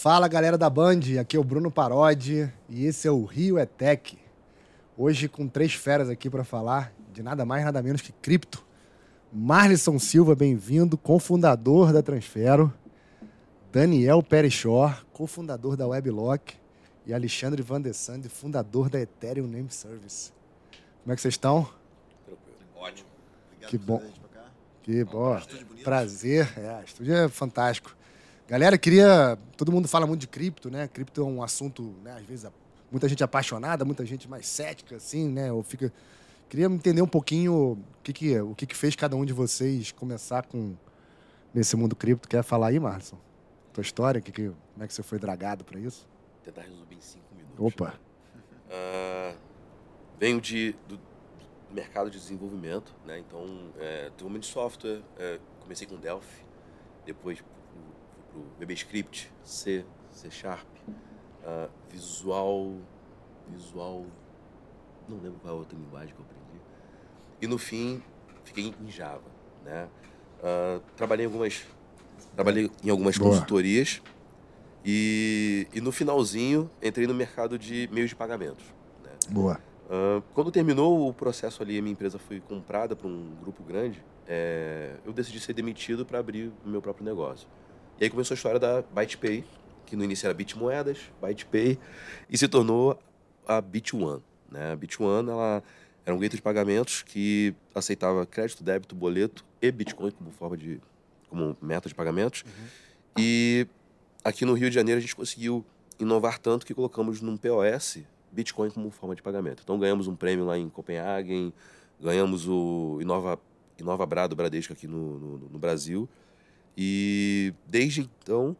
Fala galera da Band, aqui é o Bruno Parodi e esse é o Rio Etec. Hoje com três feras aqui para falar de nada mais nada menos que cripto. Marlisson Silva, bem-vindo, cofundador da Transfero. Daniel Perichor, cofundador da Weblock. E Alexandre Van de Sande, fundador da Ethereum Name Service. Como é que vocês estão? Tranquilo. Ótimo. Obrigado que bom. Que bom. Prazer. É, estúdio é fantástico. Galera, queria. Todo mundo fala muito de cripto, né? Cripto é um assunto, né? Às vezes, muita gente apaixonada, muita gente mais cética, assim, né? Ou fica. Queria entender um pouquinho o que, que, o que, que fez cada um de vocês começar com nesse mundo cripto. Quer falar aí, Marlon? Tua história? Que, que, como é que você foi dragado para isso? Tentar resolver em cinco minutos. Opa! Uh, venho de, do, mercado de desenvolvimento, né? Então, é, desenvolvimento de software, é, comecei com Delphi, depois para o VBScript, C, C Sharp, uh, Visual, Visual, não lembro qual é a outra linguagem que eu aprendi. E no fim, fiquei em Java, né? Uh, trabalhei em algumas, trabalhei em algumas Boa. consultorias e, e no finalzinho entrei no mercado de meios de pagamentos. Né? Boa. Uh, quando terminou o processo ali, a minha empresa foi comprada por um grupo grande, é, eu decidi ser demitido para abrir o meu próprio negócio. E aí começou a história da BytePay, que no início era Bitmoedas, BytePay, e se tornou a BitOne. Né? A BitOne ela era um gateway de pagamentos que aceitava crédito, débito, boleto e Bitcoin como forma de como meta de pagamentos. Uhum. E aqui no Rio de Janeiro a gente conseguiu inovar tanto que colocamos num POS Bitcoin como forma de pagamento. Então ganhamos um prêmio lá em Copenhagen, ganhamos o Inova, Inova Brado Bradesco aqui no, no, no Brasil. E desde então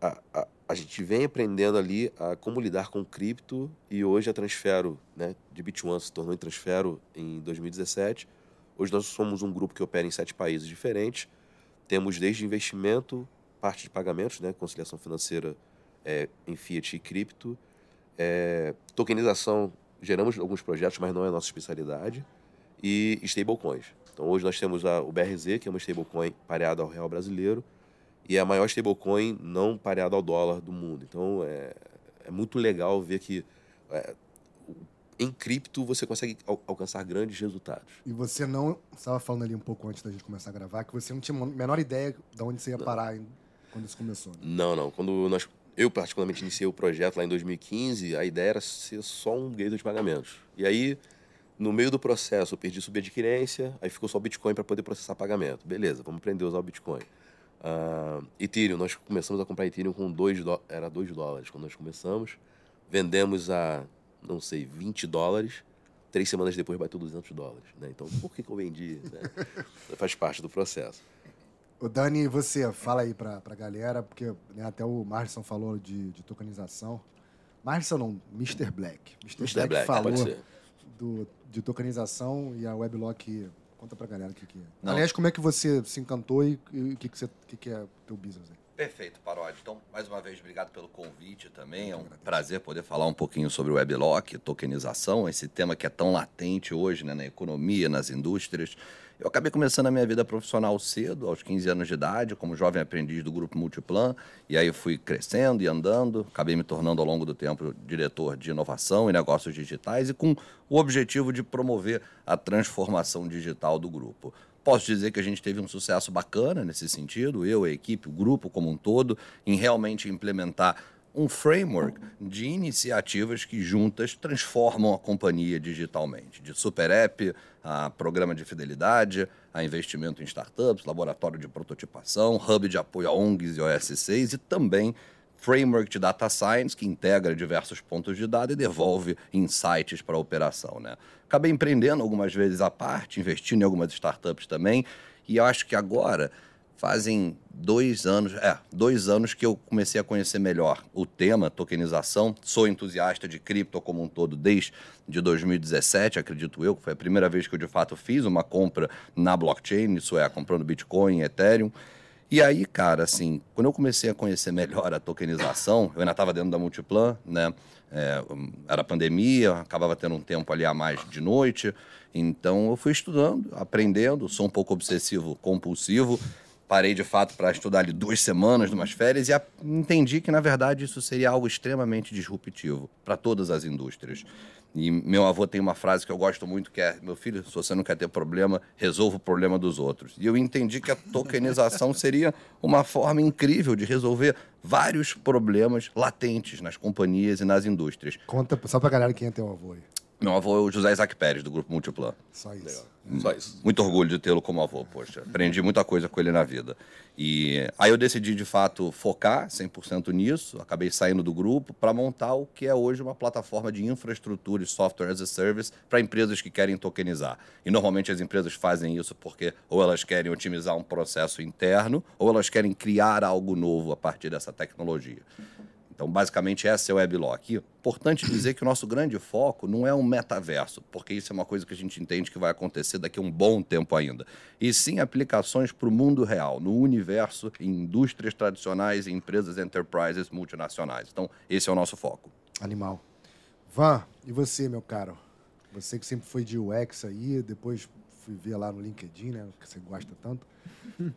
a, a, a, gente vem aprendendo ali a como lidar com cripto e hoje a Transfero, né, de Bitcoin se tornou em Transfero em 2017. Hoje nós somos um grupo que opera em sete países diferentes. Temos desde investimento, parte de pagamentos, né, conciliação financeira é, em fiat e cripto, é, tokenização, geramos alguns projetos, mas não é nossa especialidade. E stablecoins. Então hoje nós temos a, o BRZ, que é uma stablecoin pareada ao real brasileiro, e é a maior stablecoin não pareada ao dólar do mundo. Então é, é muito legal ver que é, em cripto você consegue al alcançar grandes resultados. E você não. Você estava falando ali um pouco antes da gente começar a gravar, que você não tinha a menor ideia de onde você ia parar quando isso começou. Né? Não, não. Quando nós eu, particularmente, iniciei o projeto lá em 2015, a ideia era ser só um gateway de pagamentos. E aí, no meio do processo, eu perdi subadquirência, aí ficou só o Bitcoin para poder processar pagamento. Beleza, vamos aprender a usar o Bitcoin. Uh, Ethereum, nós começamos a comprar Ethereum com 2 era 2 dólares quando nós começamos. Vendemos a, não sei, 20 dólares. Três semanas depois bateu 200 dólares. Né? Então, por que, que eu vendi? Né? Faz parte do processo. O Dani, você, fala aí pra, pra galera, porque né, até o Marson falou de, de tokenização. Marson não, Mr. Black. Mr. Mr. Black, Black falou do, de tokenização e a Weblock. Conta pra galera o que, que é. Não. Aliás, como é que você se encantou e o que, que, você, que, que é teu business aí? Perfeito, Parodi. Então, mais uma vez, obrigado pelo convite também. É um prazer poder falar um pouquinho sobre o Weblock, tokenização, esse tema que é tão latente hoje né, na economia, nas indústrias. Eu acabei começando a minha vida profissional cedo, aos 15 anos de idade, como jovem aprendiz do grupo Multiplan, e aí fui crescendo e andando, acabei me tornando ao longo do tempo diretor de inovação e negócios digitais e com o objetivo de promover a transformação digital do grupo. Posso dizer que a gente teve um sucesso bacana nesse sentido, eu, a equipe, o grupo como um todo, em realmente implementar um framework de iniciativas que juntas transformam a companhia digitalmente, de super app a programa de fidelidade, a investimento em startups, laboratório de prototipação, hub de apoio a ONGs e OS6 e também framework de data science que integra diversos pontos de dados e devolve insights para a operação. Né? Acabei empreendendo algumas vezes à parte, investindo em algumas startups também, e eu acho que agora fazem dois anos, é, dois anos que eu comecei a conhecer melhor o tema tokenização. Sou entusiasta de cripto como um todo desde de 2017, acredito eu, que foi a primeira vez que eu de fato fiz uma compra na blockchain, isso é, comprando Bitcoin, Ethereum. E aí, cara, assim, quando eu comecei a conhecer melhor a tokenização, eu ainda estava dentro da Multiplan, né? É, era pandemia, acabava tendo um tempo ali a mais de noite, então eu fui estudando, aprendendo, sou um pouco obsessivo, compulsivo, parei de fato para estudar ali duas semanas, numas férias, e entendi que, na verdade, isso seria algo extremamente disruptivo para todas as indústrias. E meu avô tem uma frase que eu gosto muito, que é: Meu filho, se você não quer ter problema, resolva o problema dos outros. E eu entendi que a tokenização seria uma forma incrível de resolver vários problemas latentes nas companhias e nas indústrias. Conta só para a galera quem é teu avô aí. Meu avô é o José Isaac Pérez, do Grupo Multiplan. Só isso. Só isso. Muito orgulho de tê-lo como avô, poxa. Aprendi muita coisa com ele na vida. E aí eu decidi, de fato, focar 100% nisso. Acabei saindo do grupo para montar o que é hoje uma plataforma de infraestrutura e software as a service para empresas que querem tokenizar. E normalmente as empresas fazem isso porque ou elas querem otimizar um processo interno ou elas querem criar algo novo a partir dessa tecnologia. Então, basicamente, essa é o Weblock. Importante dizer que o nosso grande foco não é um metaverso, porque isso é uma coisa que a gente entende que vai acontecer daqui a um bom tempo ainda. E sim aplicações para o mundo real, no universo, em indústrias tradicionais e empresas enterprises multinacionais. Então, esse é o nosso foco. Animal. Van, e você, meu caro? Você que sempre foi de UX aí, depois fui ver lá no LinkedIn, né, que você gosta tanto,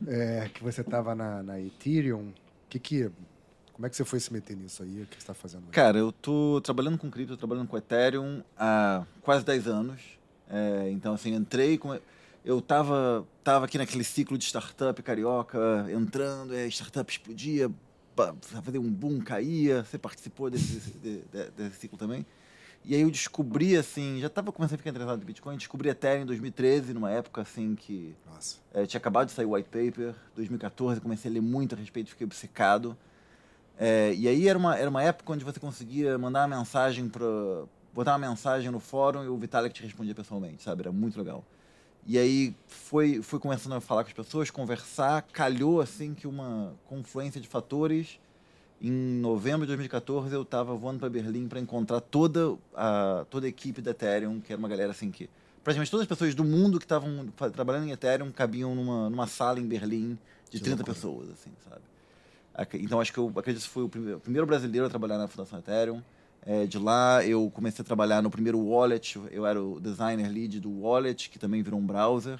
é, que você estava na, na Ethereum. O que que como é que você foi se meter nisso aí? O que você está fazendo? Aí? Cara, eu tô trabalhando com cripto, trabalhando com Ethereum há quase 10 anos. É, então, assim, entrei com... Eu tava, tava aqui naquele ciclo de startup carioca, entrando, a startup explodia, fazer um boom, caía. Você participou desse, de, de, desse ciclo também? E aí eu descobri, assim, já estava começando a ficar interessado em Bitcoin, descobri Ethereum em 2013, numa época, assim, que é, tinha acabado de sair o white paper. 2014, comecei a ler muito a respeito, fiquei obcecado. É, e aí era uma, era uma época onde você conseguia mandar uma mensagem para botar uma mensagem no fórum e o Vitalik te respondia pessoalmente, sabe? Era muito legal. E aí foi, fui começando a falar com as pessoas, conversar, calhou assim que uma confluência de fatores. Em novembro de 2014 eu estava voando para Berlim para encontrar toda a, toda a equipe da Ethereum, que era uma galera assim que praticamente todas as pessoas do mundo que estavam trabalhando em Ethereum cabiam numa, numa sala em Berlim de que 30 loucura. pessoas, assim, sabe? Então acho que eu acredito que foi o primeiro brasileiro a trabalhar na Fundação Ethereum. É, de lá eu comecei a trabalhar no primeiro wallet, eu era o designer lead do wallet, que também virou um browser.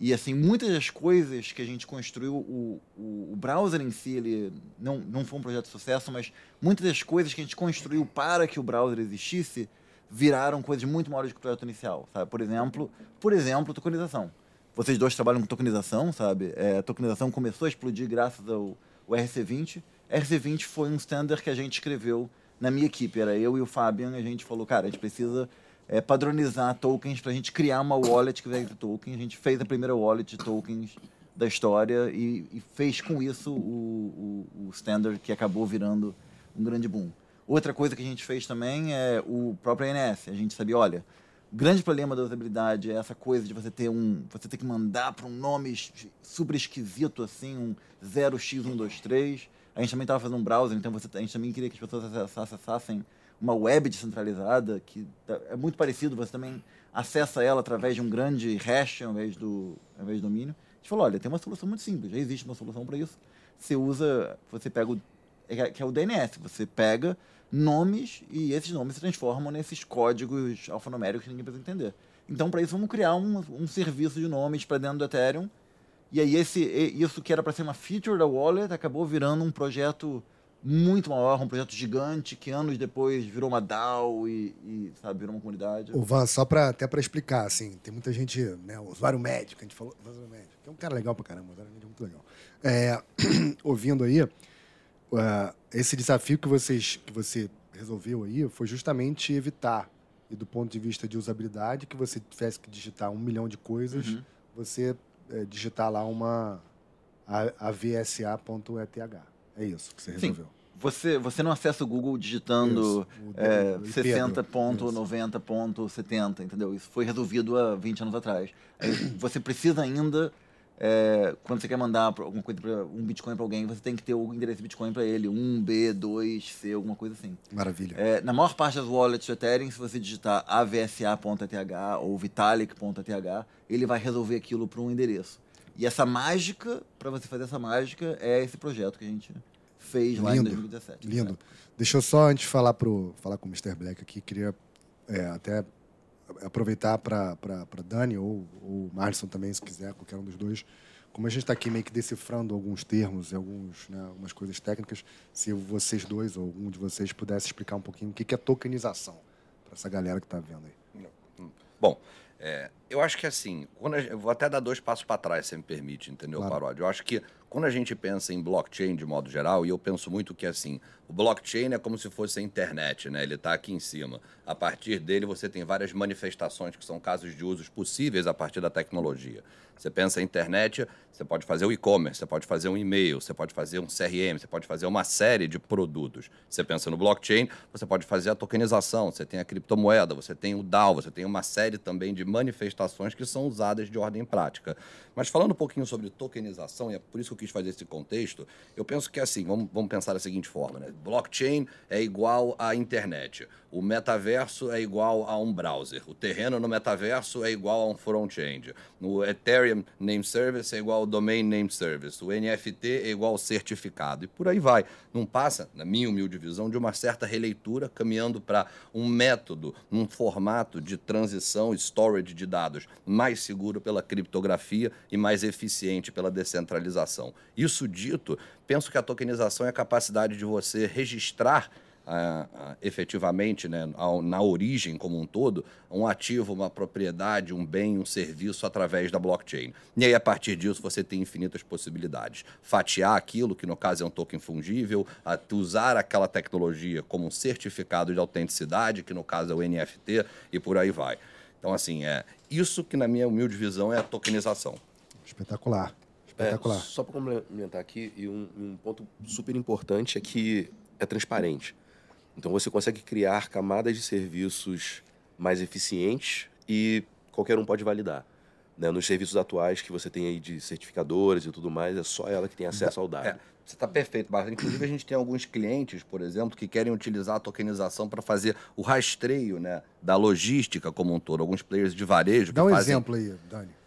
E assim, muitas das coisas que a gente construiu, o, o, o, browser em si, ele não, não foi um projeto de sucesso, mas muitas das coisas que a gente construiu para que o browser existisse viraram coisas muito maiores do que o projeto inicial, sabe? Por exemplo, por exemplo, tokenização. Vocês dois trabalham com tokenização, sabe? É, a tokenização começou a explodir graças ao o RC20. RC20 foi um standard que a gente escreveu na minha equipe. Era eu e o Fabian, a gente falou, cara, a gente precisa é, padronizar tokens para a gente criar uma wallet que ter tokens. A gente fez a primeira wallet de tokens da história e, e fez com isso o, o, o, standard que acabou virando um grande boom. Outra coisa que a gente fez também é o próprio ANS. A gente sabia, olha, grande problema da usabilidade é essa coisa de você ter um. Você ter que mandar para um nome super esquisito, assim, um 0x123. A gente também estava fazendo um browser, então você, a gente também queria que as pessoas acessassem uma web descentralizada, que tá, é muito parecido, você também acessa ela através de um grande hash ao invés do, ao invés do domínio. A gente falou, olha, tem uma solução muito simples, já existe uma solução para isso. Você usa, você pega o, é, que é o DNS, você pega nomes e esses nomes se transformam nesses códigos alfanuméricos que ninguém precisa entender. Então, para isso, vamos criar um, um serviço de nomes para dentro do Ethereum. E aí, esse, isso que era para ser uma feature da wallet acabou virando um projeto muito maior, um projeto gigante que anos depois virou uma DAO e, e sabe, virou uma comunidade. O Van, só para até para explicar, assim, tem muita gente, né, usuário médico, a gente falou, usuário médico, que é um cara legal para caramba, usuário médico é muito legal. É, ouvindo aí, uh, esse desafio que, vocês, que você resolveu aí foi justamente evitar, e do ponto de vista de usabilidade, que você tivesse que digitar um milhão de coisas, uhum. você é, digitar lá uma avsa.eth. É isso que você resolveu. Sim. Você, você não acessa o Google digitando é, 60.90.70, entendeu? Isso foi resolvido há 20 anos atrás. Aí você precisa ainda é, quando você quer mandar alguma coisa pra, um Bitcoin para alguém, você tem que ter o endereço Bitcoin para ele, 1B, 2C, alguma coisa assim. Maravilha. É, na maior parte das wallets do Ethereum, se você digitar avsa.eth ou vitalik.eth, ele vai resolver aquilo para um endereço. E essa mágica, para você fazer essa mágica, é esse projeto que a gente fez Lindo. lá em 2017. Lindo. Né? Deixa eu só, antes de falar, pro, falar com o Mr. Black aqui, queria é, até aproveitar para Dani ou o Marson também, se quiser, qualquer um dos dois, como a gente está aqui meio que decifrando alguns termos e alguns, né, algumas coisas técnicas, se vocês dois ou algum de vocês pudesse explicar um pouquinho o que é tokenização para essa galera que está vendo aí. Bom, é, eu acho que assim, quando a, eu vou até dar dois passos para trás, se me permite, entendeu, claro. Paródia? Eu acho que quando a gente pensa em blockchain de modo geral, e eu penso muito que assim, o blockchain é como se fosse a internet, né? Ele está aqui em cima. A partir dele você tem várias manifestações que são casos de usos possíveis a partir da tecnologia. Você pensa em internet, você pode fazer o e-commerce, você pode fazer um e-mail, você pode fazer um CRM, você pode fazer uma série de produtos. Você pensa no blockchain, você pode fazer a tokenização, você tem a criptomoeda, você tem o DAO, você tem uma série também de manifestações que são usadas de ordem prática. Mas falando um pouquinho sobre tokenização, e é por isso que eu quis fazer esse contexto, eu penso que assim, vamos, vamos pensar da seguinte forma, né? Blockchain é igual à internet. O metaverso é igual a um browser. O terreno no metaverso é igual a um front-end. O Ethereum Name Service é igual ao Domain Name Service. O NFT é igual ao certificado. E por aí vai. Não passa, na minha humilde visão, de uma certa releitura, caminhando para um método, um formato de transição, storage de dados mais seguro pela criptografia e mais eficiente pela descentralização. Isso dito, penso que a tokenização é a capacidade de você registrar efetivamente, né, na origem como um todo, um ativo, uma propriedade, um bem, um serviço através da blockchain. E aí, a partir disso, você tem infinitas possibilidades. Fatiar aquilo, que no caso é um token fungível, usar aquela tecnologia como um certificado de autenticidade, que no caso é o NFT, e por aí vai. Então, assim, é isso que, na minha humilde visão, é a tokenização. Espetacular. Espetacular. É, só para complementar aqui, e um, um ponto super importante é que é transparente. Então você consegue criar camadas de serviços mais eficientes e qualquer um pode validar. Né? Nos serviços atuais que você tem aí de certificadores e tudo mais, é só ela que tem acesso ao dado. É, você está perfeito, Barra. Inclusive, a gente tem alguns clientes, por exemplo, que querem utilizar a tokenização para fazer o rastreio né, da logística como um todo. Alguns players de varejo. Dá um fazem... exemplo aí, Dani.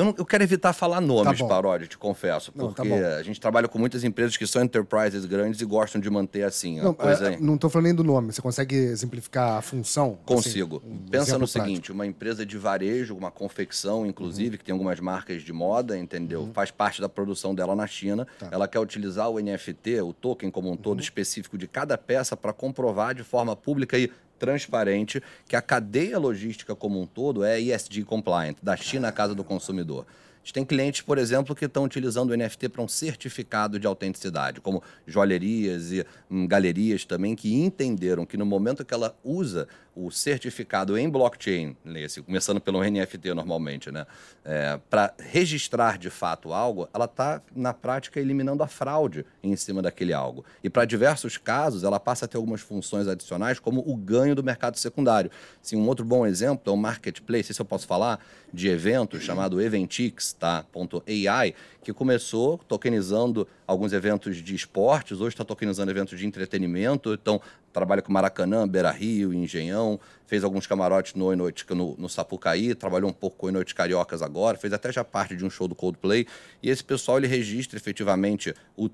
Eu, não, eu quero evitar falar nomes, tá Paródia, te confesso, porque não, tá a gente trabalha com muitas empresas que são enterprises grandes e gostam de manter assim. Não, coisa... é, não estou falando nem do nome, você consegue exemplificar a função? Assim, Consigo. Assim, um Pensa no prático. seguinte: uma empresa de varejo, uma confecção, inclusive, uhum. que tem algumas marcas de moda, entendeu? Uhum. Faz parte da produção dela na China. Tá. Ela quer utilizar o NFT, o token como um todo uhum. específico de cada peça, para comprovar de forma pública e transparente que a cadeia logística como um todo é ESG compliant, da China à casa do consumidor. A gente tem clientes, por exemplo, que estão utilizando o NFT para um certificado de autenticidade, como joalherias e hum, galerias também, que entenderam que no momento que ela usa o certificado em blockchain, nesse, começando pelo NFT normalmente, né, é, para registrar de fato algo, ela está, na prática, eliminando a fraude em cima daquele algo. E para diversos casos, ela passa a ter algumas funções adicionais, como o ganho do mercado secundário. Assim, um outro bom exemplo é o marketplace, se eu posso falar, de eventos chamado Eventix, tá? .ai, que começou tokenizando alguns eventos de esportes, hoje está tokenizando eventos de entretenimento, então trabalha com Maracanã, Beira Rio, Engenhão, fez alguns camarotes no, Noite, no, no Sapucaí, trabalhou um pouco com o Cariocas agora, fez até já parte de um show do Coldplay, e esse pessoal ele registra efetivamente o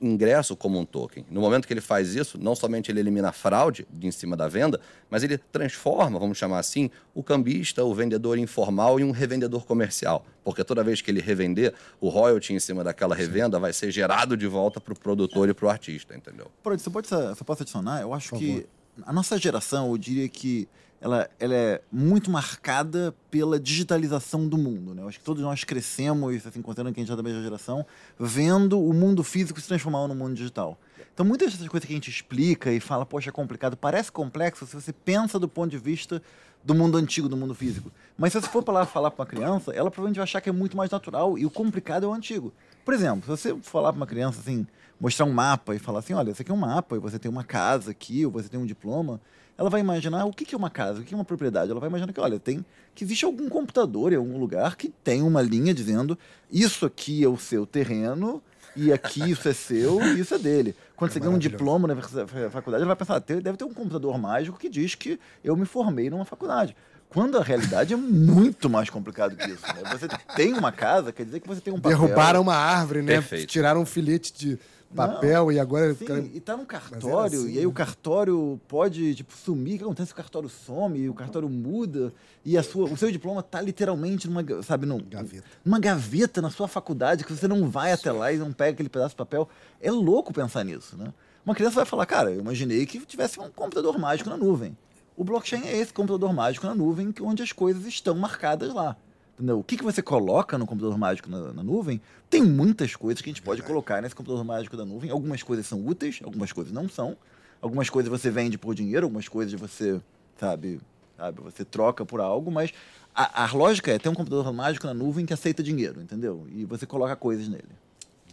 ingresso como um token. No momento que ele faz isso, não somente ele elimina a fraude de em cima da venda, mas ele transforma, vamos chamar assim, o cambista, o vendedor informal em um revendedor comercial. Porque toda vez que ele revender, o royalty em cima daquela revenda Sim. vai ser gerado de volta para o produtor e para o artista, entendeu? Pode, você pode, você pode adicionar? Eu acho que a nossa geração, eu diria que ela, ela é muito marcada pela digitalização do mundo. Né? Eu acho que todos nós crescemos, assim, considerando que a gente é da mesma geração, vendo o mundo físico se transformar no mundo digital. Então, muitas dessas coisas que a gente explica e fala, poxa, é complicado, parece complexo se você pensa do ponto de vista do mundo antigo, do mundo físico. Mas se você for para lá falar para uma criança, ela provavelmente vai achar que é muito mais natural e o complicado é o antigo. Por exemplo, se você falar para uma criança assim, mostrar um mapa e falar assim, olha, esse aqui é um mapa e você tem uma casa aqui, ou você tem um diploma, ela vai imaginar o que é uma casa, o que é uma propriedade. Ela vai imaginar que, olha, tem que existe algum computador em algum lugar que tem uma linha dizendo isso aqui é o seu terreno e aqui isso é seu e isso é dele. Quando é você ganha um diploma na faculdade, ela vai pensar, deve ter um computador mágico que diz que eu me formei numa faculdade. Quando a realidade é muito mais complicado que isso. Né? Você tem uma casa, quer dizer que você tem um papel. Derrubaram uma árvore, né? Perfeito. Tiraram um filete de papel Não, e agora. Sim, cara... e tá no cartório, assim, e aí o cartório pode tipo, sumir. O que acontece? O cartório some, o cartório muda, e a sua, o seu diploma tá literalmente numa, sabe, num, gaveta. numa gaveta na sua faculdade, que você não vai até lá e não pega aquele pedaço de papel. É louco pensar nisso, né? Uma criança vai falar, cara, eu imaginei que tivesse um computador mágico na nuvem. O blockchain é esse computador mágico na nuvem, onde as coisas estão marcadas lá. Entendeu? O que, que você coloca no computador mágico na, na, nuvem, tem muitas coisas que a gente pode colocar nesse computador mágico da nuvem. Algumas coisas são úteis, algumas coisas não são. Algumas coisas você vende por dinheiro, algumas coisas você, sabe, sabe você troca por algo, mas a, a lógica é ter um computador mágico na nuvem que aceita dinheiro, entendeu? E você coloca coisas nele.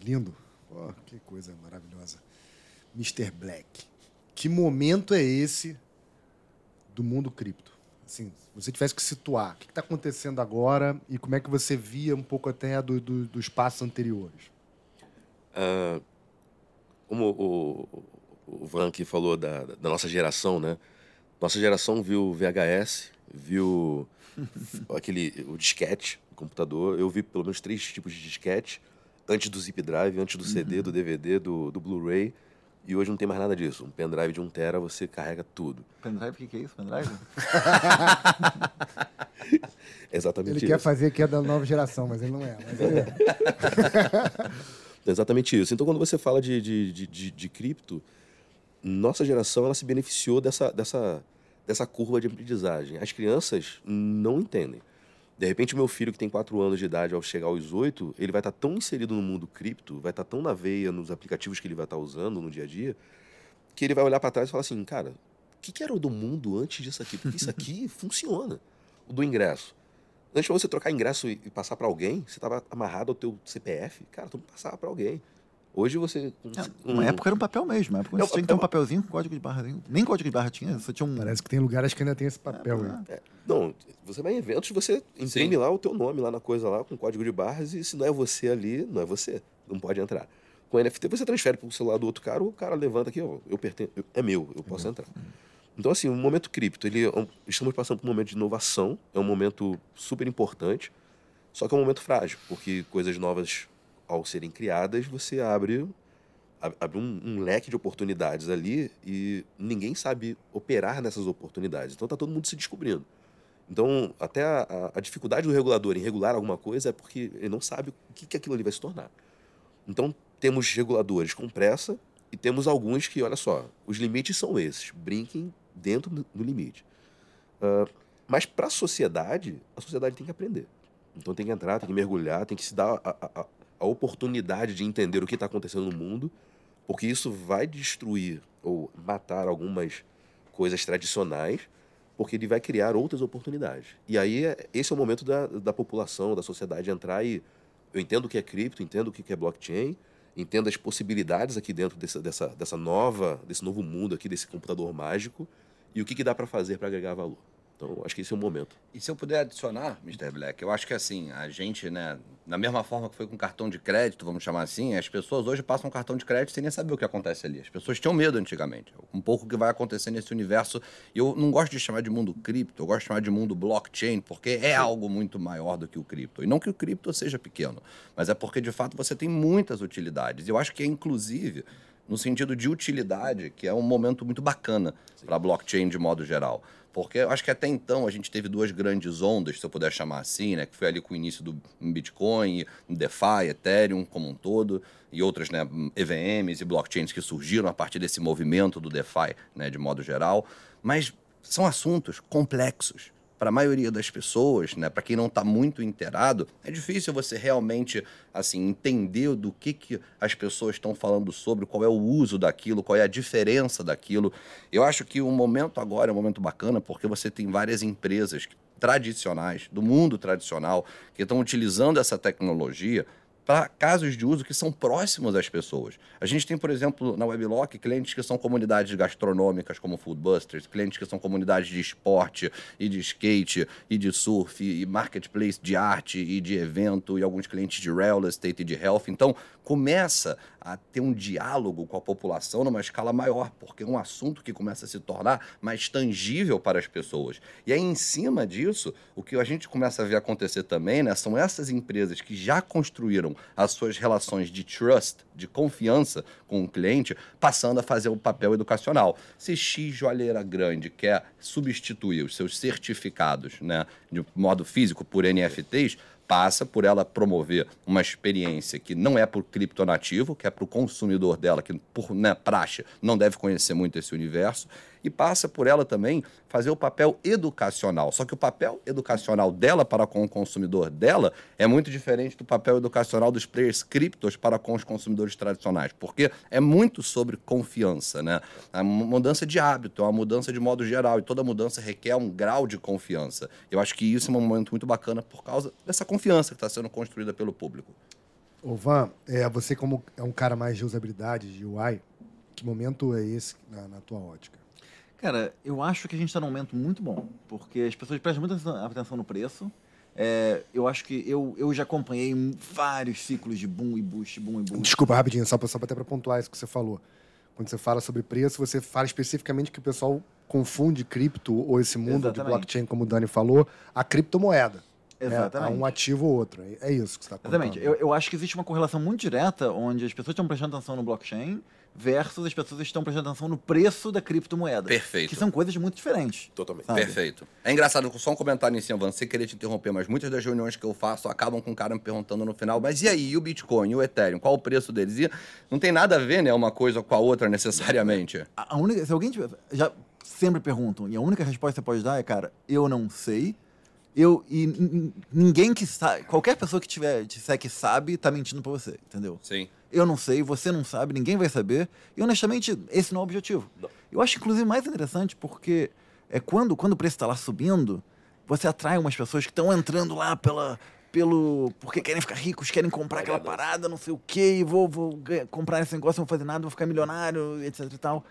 Lindo. Oh, que coisa maravilhosa. Mr. Black, que momento é esse do mundo cripto? Assim, você tivesse que situar, o que está acontecendo agora e como é que você via um pouco até do, do, dos passos anteriores? Uh, como o, o Van aqui falou da, da nossa geração, né? Nossa geração viu VHS, viu aquele o disquete, o computador. Eu vi pelo menos três tipos de disquete antes do zip drive, antes do CD, uhum. do DVD, do, do Blu-ray. E hoje não tem mais nada disso. Um pendrive de 1 tera você carrega tudo. Pendrive, o que, que é isso? Pendrive? Exatamente ele isso. Ele quer fazer que é da nova geração, mas ele não é. Mas ele é. Exatamente isso. Então, quando você fala de, de, de, de, de cripto, nossa geração ela se beneficiou dessa, dessa, dessa curva de aprendizagem. As crianças não entendem. De repente, meu filho, que tem 4 anos de idade, ao chegar aos 8, ele vai estar tão inserido no mundo cripto, vai estar tão na veia nos aplicativos que ele vai estar usando no dia a dia, que ele vai olhar para trás e falar assim: cara, o que, que era o do mundo antes disso aqui? Porque isso aqui funciona. O do ingresso. Antes de você trocar ingresso e passar para alguém, você estava amarrado ao teu CPF, cara, tu passava para alguém. Hoje você. Um, uma época era um papel mesmo. Uma época você tinha que ter um papelzinho com código de barrazinho. Nem código de barra tinha, você tinha um. Parece que tem lugares que ainda tem esse papel. É, é. Não, você vai em eventos, você imprime Sim. lá o teu nome lá na coisa lá, com código de barras, e se não é você ali, não é você. Não pode entrar. Com NFT você transfere para o celular do outro cara, o cara levanta aqui, ó, eu pertenço, é meu, eu posso entrar. Então, assim, o momento cripto, ele, é estamos passando por um momento de inovação, é um momento super importante, só que é um momento frágil, porque coisas novas ao serem criadas, você abre, abre um, um, leque de oportunidades ali e ninguém sabe operar nessas oportunidades. Então está todo mundo se descobrindo. Então, até a, a, dificuldade do regulador em regular alguma coisa é porque ele não sabe o que, que aquilo ali vai se tornar. Então, temos reguladores com pressa e temos alguns que, olha só, os limites são esses. Brinquem dentro do, limite. Uh, mas para a sociedade, a sociedade tem que aprender. Então tem que entrar, tem que mergulhar, tem que se dar a, a, a oportunidade de entender o que está acontecendo no mundo, porque isso vai destruir ou matar algumas coisas tradicionais, porque ele vai criar outras oportunidades. E aí, esse é o momento da, da população, da sociedade entrar e. Eu entendo o que é cripto, entendo o que é blockchain, entendo as possibilidades aqui dentro dessa, dessa, dessa nova, desse novo mundo aqui, desse computador mágico, e o que, que dá para fazer para agregar valor. Então, acho que esse é o momento. E se eu puder adicionar, Mr. Black, eu acho que assim, a gente, né, da mesma forma que foi com cartão de crédito, vamos chamar assim, as pessoas hoje passam cartão de crédito sem nem saber o que acontece ali. As pessoas tinham medo antigamente. Um pouco o que vai acontecer nesse universo. E eu não gosto de chamar de mundo cripto, eu gosto de chamar de mundo blockchain, porque é Sim. algo muito maior do que o cripto. E não que o cripto seja pequeno, mas é porque de fato você tem muitas utilidades. Eu acho que é inclusive no sentido de utilidade, que é um momento muito bacana para blockchain de modo geral. Porque eu acho que até então a gente teve duas grandes ondas, se eu puder chamar assim, né? Que foi ali com o início do Bitcoin, DeFi, Ethereum como um todo, e outras né, EVMs e blockchains que surgiram a partir desse movimento do DeFi, né, de modo geral. Mas são assuntos complexos para a maioria das pessoas, né, para quem não está muito inteirado, é difícil você realmente assim entender do que, que as pessoas estão falando sobre, qual é o uso daquilo, qual é a diferença daquilo. Eu acho que o momento agora é um momento bacana porque você tem várias empresas tradicionais, do mundo tradicional, que estão utilizando essa tecnologia para casos de uso que são próximos às pessoas. A gente tem, por exemplo, na Weblock, clientes que são comunidades gastronômicas, como Foodbusters, clientes que são comunidades de esporte e de skate e de surf e marketplace de arte e de evento e alguns clientes de real estate e de health. Então, começa a ter um diálogo com a população numa escala maior, porque é um assunto que começa a se tornar mais tangível para as pessoas. E aí, em cima disso, o que a gente começa a ver acontecer também né, são essas empresas que já construíram as suas relações de trust, de confiança com o cliente, passando a fazer o papel educacional. Se X joalheira grande quer substituir os seus certificados né, de modo físico por NFTs, passa por ela promover uma experiência que não é para o criptonativo, que é para o consumidor dela, que por né, praxe não deve conhecer muito esse universo, e passa por ela também fazer o papel educacional. Só que o papel educacional dela para com o consumidor dela é muito diferente do papel educacional dos players criptos para com os consumidores tradicionais, porque é muito sobre confiança, né? A mudança de hábito, é uma mudança de modo geral, e toda mudança requer um grau de confiança. Eu acho que isso é um momento muito bacana por causa dessa confiança que está sendo construída pelo público. Ô Van, é, você como é um cara mais de usabilidade, de UI, que momento é esse na, na tua ótica? Cara, eu acho que a gente está num momento muito bom, porque as pessoas prestam muita atenção no preço. É, eu acho que eu, eu já acompanhei vários ciclos de boom e boost, boom e boost. Desculpa, rapidinho, só, só até para pontuar isso que você falou. Quando você fala sobre preço, você fala especificamente que o pessoal confunde cripto ou esse mundo Exatamente. de blockchain, como o Dani falou, a criptomoeda. Exatamente. É, um ativo ou outro. É, é isso que você está falando. Exatamente. Eu, eu acho que existe uma correlação muito direta onde as pessoas estão prestando atenção no blockchain versus as pessoas estão prestando atenção no preço da criptomoeda. Perfeito. Que são coisas muito diferentes. Totalmente. Sabe? Perfeito. É engraçado, só um comentário em cima, Van, sem querer te interromper, mas muitas das reuniões que eu faço acabam com o cara me perguntando no final, mas e aí, e o Bitcoin, e o Ethereum, qual o preço deles? E não tem nada a ver, né, uma coisa com a outra necessariamente. A, a única, se alguém tiver, já sempre perguntam, e a única resposta que você pode dar é, cara, eu não sei, eu e ninguém que sabe, qualquer pessoa que tiver disser que sabe, tá mentindo para você, entendeu? Sim. Eu não sei, você não sabe, ninguém vai saber. E honestamente, esse não é o objetivo. Não. Eu acho inclusive mais interessante porque é quando quando o preço está lá subindo, você atrai umas pessoas que estão entrando lá pela pelo porque querem ficar ricos, querem comprar aquela parada, não sei o quê, vou, vou comprar esse negócio, não vou fazer nada, vou ficar milionário, etc e tal.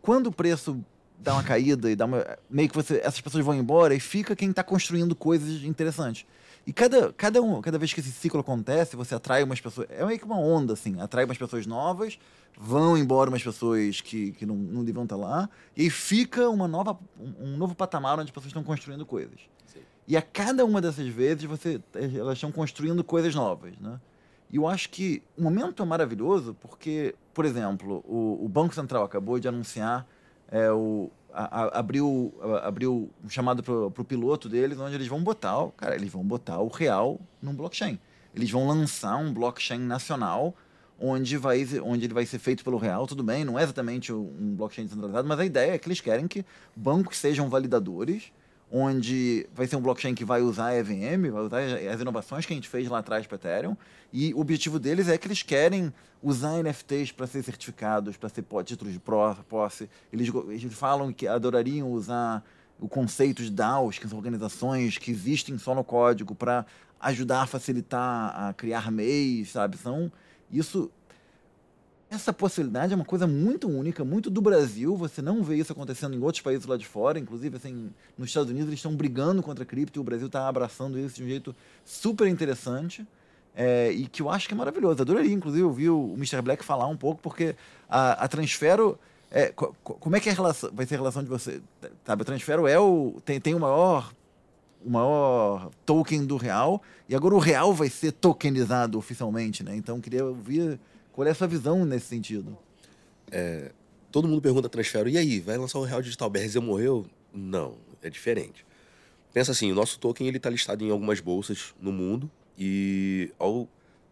Quando o preço dá uma caída e dá uma. Meio que você, essas pessoas vão embora e fica quem está construindo coisas interessantes. E cada, cada, um, cada vez que esse ciclo acontece, você atrai umas pessoas. É meio que uma onda, assim. Atrai umas pessoas novas, vão embora umas pessoas que, que não, não deviam estar lá, e aí fica uma nova, um, um novo patamar onde as pessoas estão construindo coisas. Sim. E a cada uma dessas vezes, você, elas estão construindo coisas novas, né? E eu acho que o momento é maravilhoso porque, por exemplo, o, o Banco Central acabou de anunciar é, o, a, a, abriu, a, abriu um chamado para o piloto deles, onde eles vão botar, cara, eles vão botar o real num blockchain. Eles vão lançar um blockchain nacional onde, vai, onde ele vai ser feito pelo real, tudo bem, não é exatamente um blockchain descentralizado, mas a ideia é que eles querem que bancos sejam validadores onde vai ser um blockchain que vai usar a EVM, vai usar as inovações que a gente fez lá atrás para Ethereum, e o objetivo deles é que eles querem usar NFTs para ser certificados, para ser títulos de posse. Eles, eles falam que adorariam usar o conceito de DAOs, que são organizações que existem só no código, para ajudar a facilitar a criar MEIs, sabe? São, isso essa possibilidade é uma coisa muito única, muito do Brasil. Você não vê isso acontecendo em outros países lá de fora. Inclusive, assim, nos Estados Unidos eles estão brigando contra a cripto e o Brasil está abraçando isso de um jeito super interessante. É, e que eu acho que é maravilhoso. Adoraria, inclusive, ouvir o Mr. Black falar um pouco, porque a, a Transfero. É, co, como é que é relação, vai ser a relação de você? Sabe, a Transfero é o, tem, tem o maior o maior token do real e agora o real vai ser tokenizado oficialmente, né? Então queria ouvir qual é a sua visão nesse sentido? É, todo mundo pergunta transfero, e aí, vai lançar o Real Digital? BRZ morreu? Não, é diferente. Pensa assim, o nosso token ele está listado em algumas bolsas no mundo e ao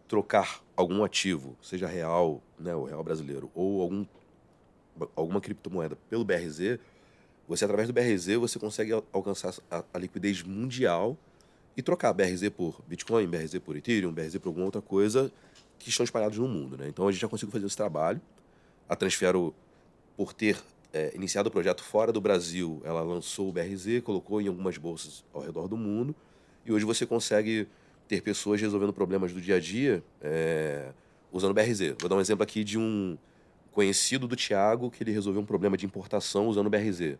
trocar algum ativo, seja real, né, o real brasileiro, ou algum, alguma criptomoeda pelo BRZ, você através do BRZ você consegue alcançar a, a liquidez mundial e trocar BRZ por Bitcoin, BRZ por Ethereum, BRZ por alguma outra coisa que estão espalhados no mundo. Né? Então a gente já conseguiu fazer esse trabalho. A Transfero, por ter é, iniciado o projeto fora do Brasil, ela lançou o BRZ, colocou em algumas bolsas ao redor do mundo. E hoje você consegue ter pessoas resolvendo problemas do dia a dia é, usando o BRZ. Vou dar um exemplo aqui de um conhecido do Thiago que ele resolveu um problema de importação usando o BRZ.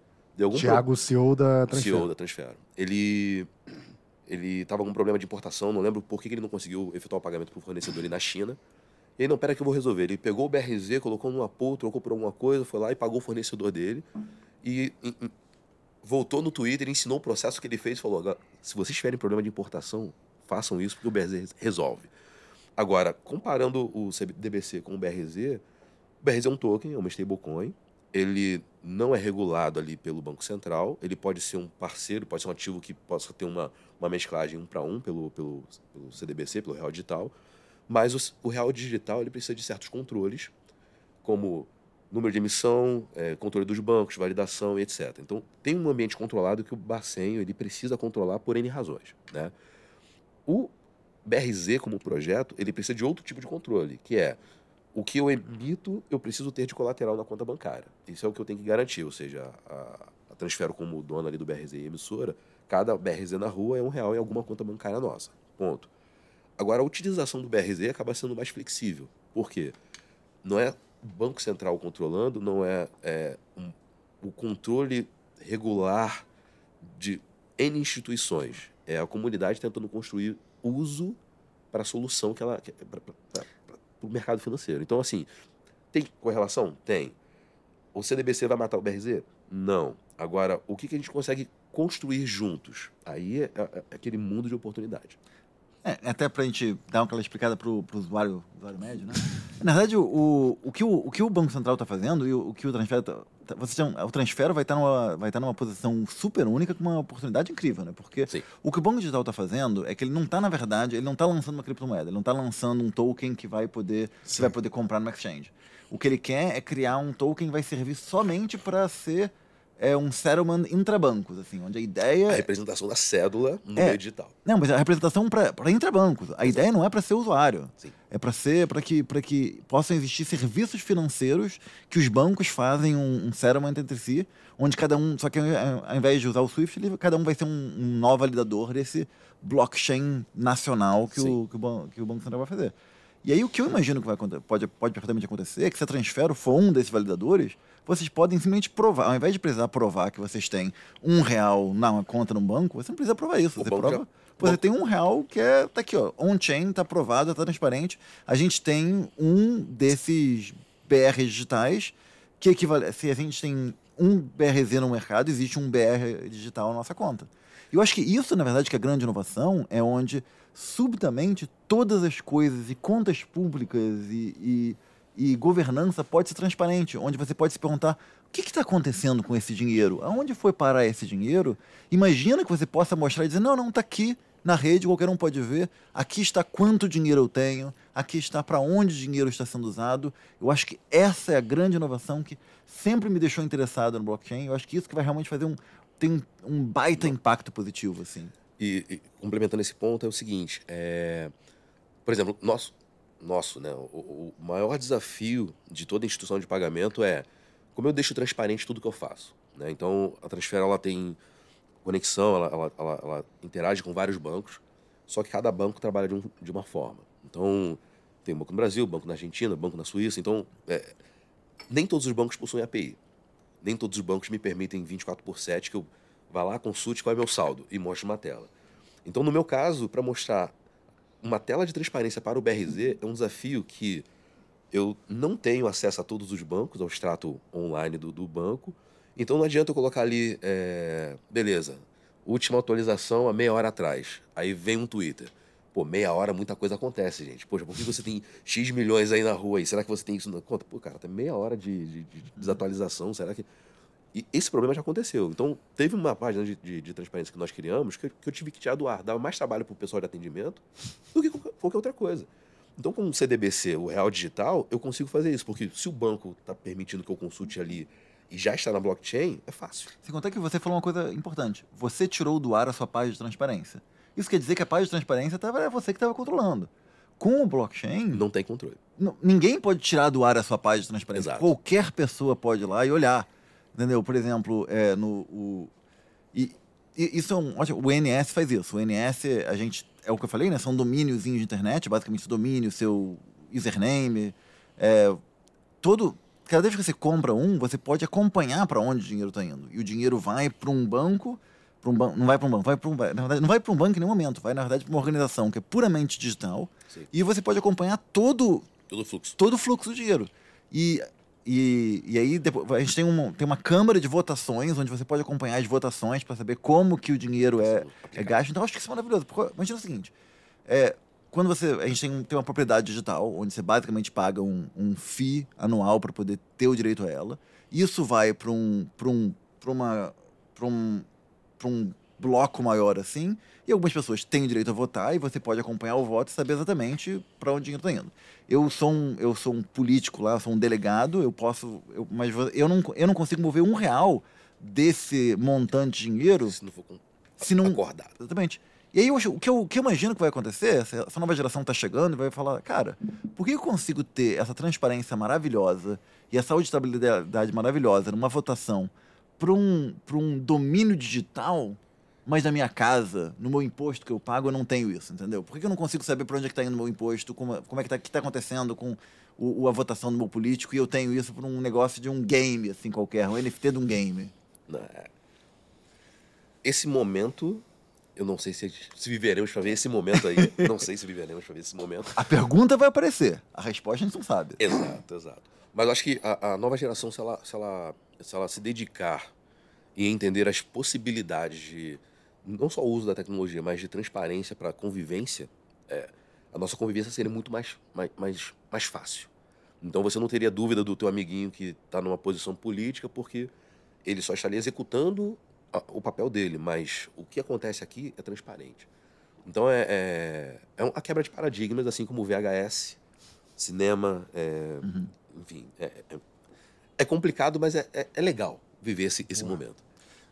Thiago, pro... CEO da Transfero. CEO da Transfero. Ele ele estava com um problema de importação, não lembro por que ele não conseguiu efetuar o pagamento para o fornecedor ali na China. E aí, não, pera que eu vou resolver. Ele pegou o BRZ, colocou numa pool, trocou por alguma coisa, foi lá e pagou o fornecedor dele. E, e, e voltou no Twitter, ensinou o processo que ele fez e falou: se vocês tiverem problema de importação, façam isso porque o BRZ resolve. Agora, comparando o CDBC com o BRZ, o BRZ é um token, é uma stablecoin, ele não é regulado ali pelo Banco Central, ele pode ser um parceiro, pode ser um ativo que possa ter uma, uma mesclagem um para um pelo, pelo, pelo, CDBC, pelo Real Digital, mas o, o, Real Digital ele precisa de certos controles, como número de emissão, é, controle dos bancos, validação e etc. Então, tem um ambiente controlado que o Bacen ele precisa controlar por N razões. Né? O BRZ, como projeto, ele precisa de outro tipo de controle, que é o que eu emito, eu preciso ter de colateral na conta bancária. Isso é o que eu tenho que garantir, ou seja, a, a transfero como dono ali do BRZ e emissora, cada BRZ na rua é um real em alguma conta bancária nossa. Ponto. Agora, a utilização do BRZ acaba sendo mais flexível. Por quê? Não é o Banco Central controlando, não é, é um, o controle regular de N instituições. É a comunidade tentando construir uso para a solução que ela. Para o mercado financeiro. Então, assim, tem correlação? Tem. O CDBC vai matar o BRZ? Não. Agora, o que, que a gente consegue construir juntos? Aí é, é, é aquele mundo de oportunidade. É, até para a gente dar aquela explicada para o usuário, usuário médio, né? Na verdade, o, o, que o, o que o Banco Central está fazendo e o, o, que o Transfer... Tá, tá você tem, o Transfer vai estar, tá numa, vai estar numa posição super única com uma oportunidade incrível, né? Porque Sim. o que o Banco Digital está fazendo é que ele não está, na verdade, ele não está lançando uma criptomoeda, ele não está lançando um token que vai poder, que vai poder comprar no exchange. O que ele quer é criar um token que vai servir somente para ser é um settlement intrabancos, assim, onde a ideia... A representação da cédula no é, meio digital. Não, mas a representação para intrabancos. A ideia não é para ser usuário. Sim. É para ser para que, que possam existir serviços financeiros que os bancos fazem um, um settlement entre si, onde cada um, só que ao invés de usar o SWIFT, ele, cada um vai ser um, um novo validador desse blockchain nacional que, o, que, o, que o Banco Central vai fazer. E aí o que eu imagino que vai, pode, pode perfeitamente acontecer é que se a Transfero for um desses validadores, vocês podem simplesmente provar, ao invés de precisar provar que vocês têm um real na conta no banco, você não precisa provar isso. Você prova. Já... Você tem um real que é. Tá aqui, ó. On-chain, tá aprovado, tá transparente. A gente tem um desses BR digitais que equivale. Se a gente tem um BRZ no mercado, existe um BR digital na nossa conta. E eu acho que isso, na verdade, que é a grande inovação, é onde subitamente todas as coisas e contas públicas e, e e governança pode ser transparente, onde você pode se perguntar o que está acontecendo com esse dinheiro? Aonde foi parar esse dinheiro? Imagina que você possa mostrar e dizer, não, não, está aqui na rede, qualquer um pode ver, aqui está quanto dinheiro eu tenho, aqui está para onde o dinheiro está sendo usado. Eu acho que essa é a grande inovação que sempre me deixou interessado no blockchain. Eu acho que isso que vai realmente fazer um, tem um baita impacto positivo. assim. E, e complementando esse ponto, é o seguinte, é... por exemplo, nós, nosso, né? O, o, maior desafio de toda instituição de pagamento é como eu deixo transparente tudo que eu faço. Né? Então, a Transfer ela tem conexão, ela, ela, ela, ela, interage com vários bancos, só que cada banco trabalha de, um, de, uma forma. Então, tem banco no Brasil, banco na Argentina, banco na Suíça. Então, é, nem todos os bancos possuem API. Nem todos os bancos me permitem 24 por 7 que eu vá lá, consulte qual é meu saldo e mostre uma tela. Então, no meu caso, para mostrar uma tela de transparência para o BRZ é um desafio que eu não tenho acesso a todos os bancos, ao extrato online do, do banco. Então não adianta eu colocar ali, é, beleza, última atualização há meia hora atrás. Aí vem um Twitter. Pô, meia hora muita coisa acontece, gente. Poxa, por que você tem X milhões aí na rua aí? Será que você tem isso na conta? Pô, cara, tem meia hora de, de, de desatualização. Será que. E esse problema já aconteceu. Então, teve uma página de, de, de transparência que nós criamos que, que, eu tive que te doar. Dava mais trabalho para o pessoal de atendimento do que qualquer outra coisa. Então, com o CDBC, o Real Digital, eu consigo fazer isso. Porque se o banco está permitindo que eu consulte ali e já está na blockchain, é fácil. Sem contar que você falou uma coisa importante. Você tirou do ar a sua página de transparência. Isso quer dizer que a página de transparência era você que estava controlando. Com o blockchain. Não tem controle. Ninguém pode tirar do ar a sua página de transparência. Exato. Qualquer pessoa pode ir lá e olhar. Entendeu? Por exemplo, é, no, o, e, e, isso é um ótimo. O NS faz isso. O NS, a gente. É o que eu falei, né? São domínios de internet, basicamente domínio, seu username. É, todo. Cada vez que você compra um, você pode acompanhar para onde o dinheiro está indo. E o dinheiro vai para um banco. Um ban não vai para um banco, vai para um, na verdade, não vai para um banco em nenhum momento, vai na verdade para uma organização que é puramente digital Sim. e você pode acompanhar todo todo o fluxo, todo o fluxo do dinheiro. E e, e aí depois, a gente tem uma, tem uma câmara de votações onde você pode acompanhar as votações para saber como que o dinheiro é, é gasto. Então acho que isso é maravilhoso. Porque, imagina o seguinte: é, quando você. A gente tem, tem uma propriedade digital, onde você basicamente paga um, um FII anual para poder ter o direito a ela. Isso vai para um, um, uma, um, um bloco maior assim, e algumas pessoas têm o direito a votar, e você pode acompanhar o voto e saber exatamente para onde o dinheiro está indo. Eu sou, um, eu sou um político lá, sou um delegado, eu posso. Eu, mas eu não, eu não consigo mover um real desse montante de dinheiro. Se não for se não, acordado. Exatamente. E aí, eu, o, que eu, o que eu imagino que vai acontecer, essa nova geração está chegando e vai falar, cara, por que eu consigo ter essa transparência maravilhosa e essa auditabilidade maravilhosa numa votação para um, um domínio digital, mas na minha casa, no meu imposto que eu pago, eu não tenho isso, entendeu? Por que eu não consigo saber para onde é que está indo o meu imposto, como, é que está tá acontecendo com o, a votação do meu político, e eu tenho isso por um negócio de um game, assim, qualquer, um NFT de um game? É. Esse momento eu não sei se, se viveremos para ver esse momento aí. não sei se viveremos para ver esse momento. A pergunta vai aparecer, a resposta a gente não sabe. Exato, exato. Mas eu acho que a, a nova geração, se ela, se, ela, se ela se dedicar e entender as possibilidades de não só o uso da tecnologia, mas de transparência para convivência, é, a nossa convivência seria muito mais, mais, mais, mais fácil. Então você não teria dúvida do teu amiguinho que está numa posição política, porque ele só estaria executando o papel dele, mas o que acontece aqui é transparente. Então é, é, é uma quebra de paradigmas, assim como o VHS, cinema, é, uhum. enfim. É, é, é, complicado, mas é, é, é legal viver esse, esse momento.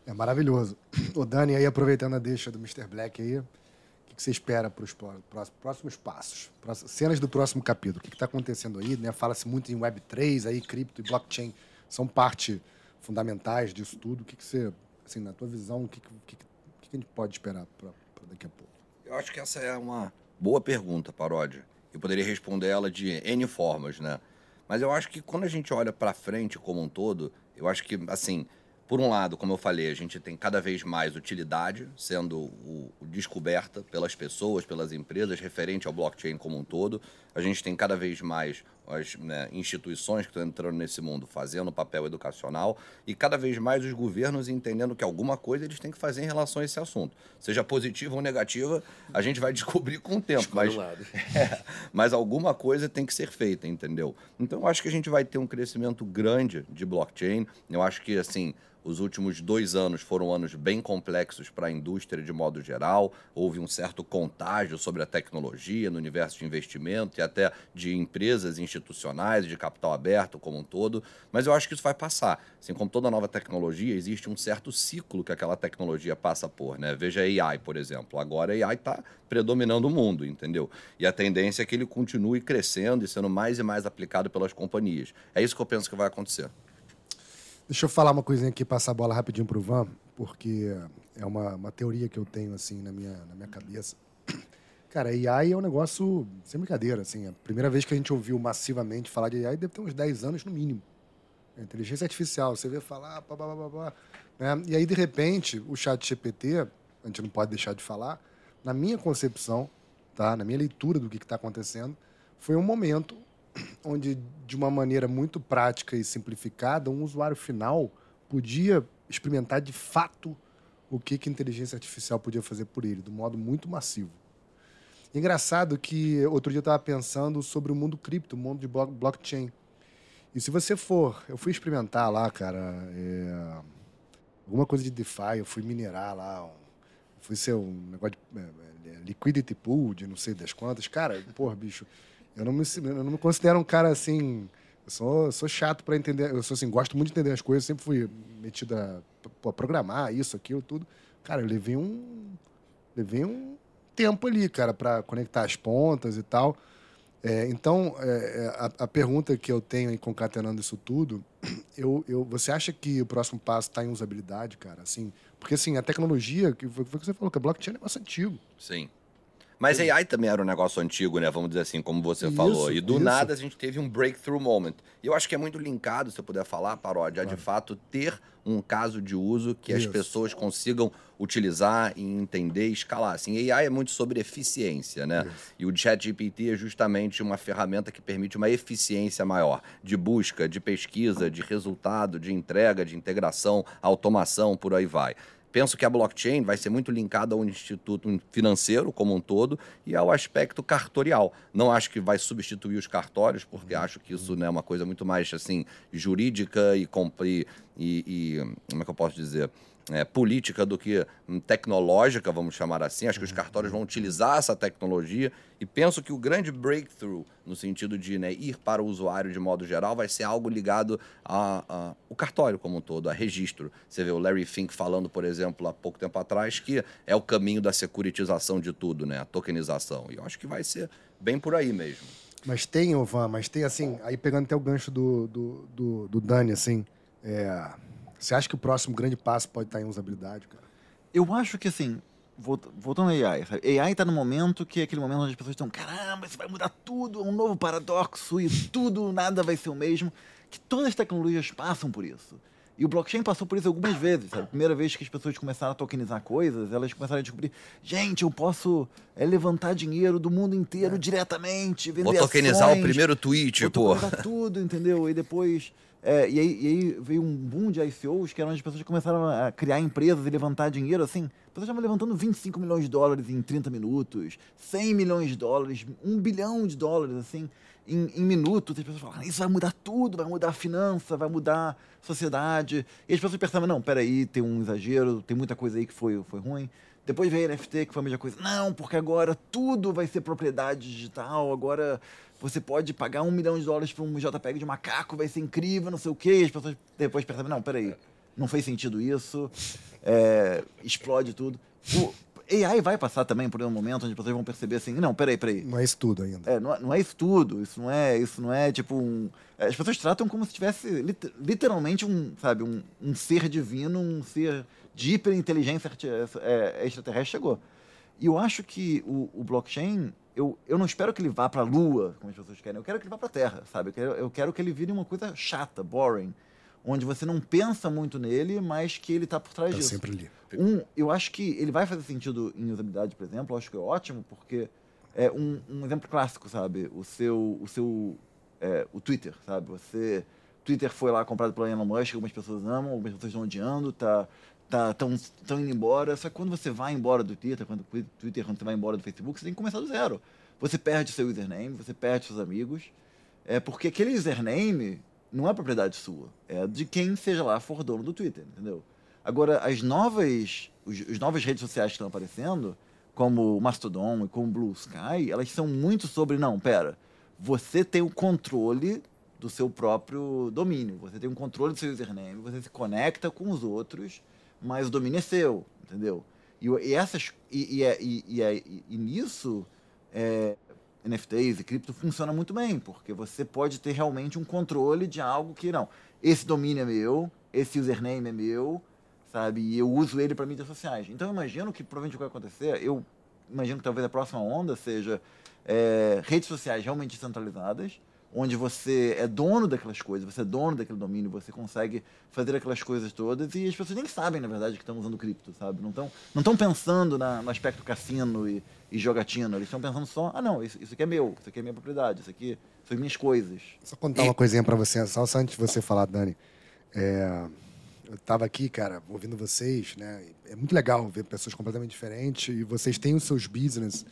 É maravilhoso. O Dani, aí aproveitando a deixa do Mr. Black aí, o que você espera para os próximos passos? Cenas do próximo capítulo. O que está acontecendo aí? Né? Fala-se muito em Web3, aí, cripto e blockchain são parte fundamentais disso tudo. O que, que você assim, na tua visão, o que, que, que, a gente pode esperar para daqui a pouco? Eu acho que essa é uma boa pergunta, Paródia. Eu poderia responder ela de N formas, né? Mas eu acho que quando a gente olha para frente como um todo, eu acho que, assim, por um lado, como eu falei, a gente tem cada vez mais utilidade sendo o, o descoberta pelas pessoas, pelas empresas, referente ao blockchain como um todo. A gente tem cada vez mais as né, instituições que estão entrando nesse mundo fazendo papel educacional e cada vez mais os governos entendendo que alguma coisa eles têm que fazer em relação a esse assunto. Seja positiva ou negativa, a gente vai descobrir com o tempo. Mas, é, mas alguma coisa tem que ser feita, entendeu? Então eu acho que a gente vai ter um crescimento grande de blockchain. Eu acho que, assim, os últimos dois anos foram anos bem complexos para a indústria de modo geral. Houve um certo contágio sobre a tecnologia no universo de investimento e até de empresas institucionais, de capital aberto como um todo. Mas eu acho que isso vai passar. Assim como toda nova tecnologia, existe um certo ciclo que aquela tecnologia passa por. Né? Veja a AI, por exemplo. Agora a AI está predominando o mundo, entendeu? E a tendência é que ele continue crescendo e sendo mais e mais aplicado pelas companhias. É isso que eu penso que vai acontecer. Deixa eu falar uma coisinha aqui, passar a bola rapidinho pro Van, porque é uma, uma teoria que eu tenho, assim, na minha, na minha cabeça. Cara, AI é um negócio sem brincadeira, assim. A primeira vez que a gente ouviu massivamente falar de AI deve ter uns 10 anos no mínimo. A inteligência artificial, você vê falar, pá, pá, pá, pá, né? E aí, de repente, o chat GPT, a gente não pode deixar de falar, na minha concepção, tá? na minha leitura do que está acontecendo, foi um momento onde, de uma maneira muito prática e simplificada, um usuário final podia experimentar de fato o que, que a inteligência artificial podia fazer por ele, de modo muito massivo. Engraçado que outro dia eu estava pensando sobre o mundo cripto, o mundo de blockchain. E se você for, eu fui experimentar lá, cara, é, alguma coisa de DeFi, eu fui minerar lá, fui ser um negócio de é, é, liquidity pool, de não sei das quantas. Cara, porra, bicho, eu não me, eu não me considero um cara assim. Eu sou, sou chato para entender. Eu sou assim, gosto muito de entender as coisas. Sempre fui metido a, a programar isso, aquilo, tudo. Cara, eu levei um. Levei um tempo ali, cara, para conectar as pontas e tal. É, então, é, é, a, a, pergunta que eu tenho concatenando isso tudo, eu, eu, você acha que o próximo passo está em usabilidade, cara? Assim, porque assim, a tecnologia, que foi o que você falou, que a blockchain é um negócio antigo. Sim. Mas AI também era um negócio antigo, né? Vamos dizer assim, como você isso, falou. E do isso. nada a gente teve um breakthrough moment. E eu acho que é muito linkado, se eu puder falar, paródia, claro. de fato ter um caso de uso que isso. as pessoas consigam utilizar e entender e escalar. Assim, AI é muito sobre eficiência, né? E o ChatGPT é justamente uma ferramenta que permite uma eficiência maior de busca, de pesquisa, de resultado, de entrega, de integração, automação, por aí vai. Penso que a blockchain vai ser muito linkada ao instituto financeiro como um todo e ao aspecto cartorial. Não acho que vai substituir os cartórios, porque acho que isso né, é uma coisa muito mais assim jurídica e, e, e como é que eu posso dizer? É, política do que tecnológica, vamos chamar assim. Acho que os cartórios vão utilizar essa tecnologia e penso que o grande breakthrough, no sentido de né, ir para o usuário de modo geral, vai ser algo ligado ao cartório como um todo, a registro. Você vê o Larry Fink falando, por exemplo, há pouco tempo atrás, que é o caminho da securitização de tudo, né, a tokenização. E eu acho que vai ser bem por aí mesmo. Mas tem, Ovan, mas tem assim, aí pegando até o gancho do, do, do, do Dani, assim, é você acha que o próximo grande passo pode estar em usabilidade, cara? Eu acho que, assim, voltando ao AI, sabe? AI está no momento que é aquele momento onde as pessoas estão, caramba, isso vai mudar tudo, é um novo paradoxo e tudo, nada vai ser o mesmo. Que todas as tecnologias passam por isso. E o blockchain passou por isso algumas vezes. Sabe? A primeira vez que as pessoas começaram a tokenizar coisas, elas começaram a descobrir: gente, eu posso é, levantar dinheiro do mundo inteiro é. diretamente, vender Vou tokenizar ações, o primeiro tweet, vou pô. Tokenizar tudo, entendeu? E depois é, e, aí, e, aí, veio um boom de ICOs, que eram as pessoas começaram a criar empresas e levantar dinheiro, assim. As pessoas estavam levantando 25 milhões de dólares em 30 minutos, 100 milhões de dólares, 1 bilhão de dólares, assim, em, em minutos. E as pessoas falaram, isso vai mudar tudo, vai mudar a finança, vai mudar a sociedade. E as pessoas percebem, não, peraí, tem um exagero, tem muita coisa aí que foi, foi ruim. Depois veio a NFT, que foi a mesma coisa. Não, porque agora tudo vai ser propriedade digital, agora você pode pagar um milhão de dólares para um JPEG de macaco, vai ser incrível, não sei o quê. E as pessoas depois percebem, não, peraí, não fez sentido isso, é, explode tudo. O AI vai passar também por um momento onde as pessoas vão perceber assim, não, peraí, peraí. Não é isso tudo ainda. É, não, é, não é isso tudo, isso não é, isso não é tipo um... É, as pessoas tratam como se tivesse literalmente um, sabe, um, um ser divino, um ser de hiperinteligência é, extraterrestre chegou. E eu acho que o, o blockchain eu, eu não espero que ele vá para a Lua, como as pessoas querem. Eu quero que ele vá para a Terra, sabe? Eu quero, eu quero que ele vire uma coisa chata, boring, onde você não pensa muito nele, mas que ele está por trás tá disso. sempre ali. Um, eu acho que ele vai fazer sentido em usabilidade, por exemplo. Eu acho que é ótimo, porque é um, um exemplo clássico, sabe? O seu, o seu, é, o Twitter, sabe? Você, Twitter foi lá comprado pelo Elon Musk, algumas pessoas amam, algumas pessoas estão odiando, tá tá tão, tão indo embora. Só que quando você vai embora do Twitter, quando Twitter, quando você vai embora do Facebook, você tem que começar do zero. Você perde seu username, você perde seus amigos, é porque aquele username não é propriedade sua, é de quem seja lá for dono do Twitter, entendeu? Agora, as novas, os, as novas redes sociais que estão aparecendo, como o Mastodon e como o Blue Sky, elas são muito sobre, não, pera, você tem o controle do seu próprio domínio, você tem o controle do seu username, você se conecta com os outros mas o domínio é seu, entendeu? E, e essas e, e, é, e, é, e nisso é, NFTs e cripto funciona muito bem, porque você pode ter realmente um controle de algo que não, esse domínio é meu, esse username é meu, sabe? E eu uso ele para mídias sociais. Então eu imagino que provavelmente o que vai acontecer, eu imagino que talvez a próxima onda seja é, redes sociais realmente centralizadas onde você é dono daquelas coisas, você é dono daquele domínio, você consegue fazer aquelas coisas todas e as pessoas nem sabem, na verdade, que estão usando cripto, sabe? Não estão não tão pensando na, no aspecto cassino e, e jogatina, eles estão pensando só, ah, não, isso, isso aqui é meu, isso aqui é minha propriedade, isso aqui são minhas coisas. Só contar e... uma coisinha para você, só antes de você falar, Dani. É, eu estava aqui, cara, ouvindo vocês, né? É muito legal ver pessoas completamente diferentes e vocês têm os seus business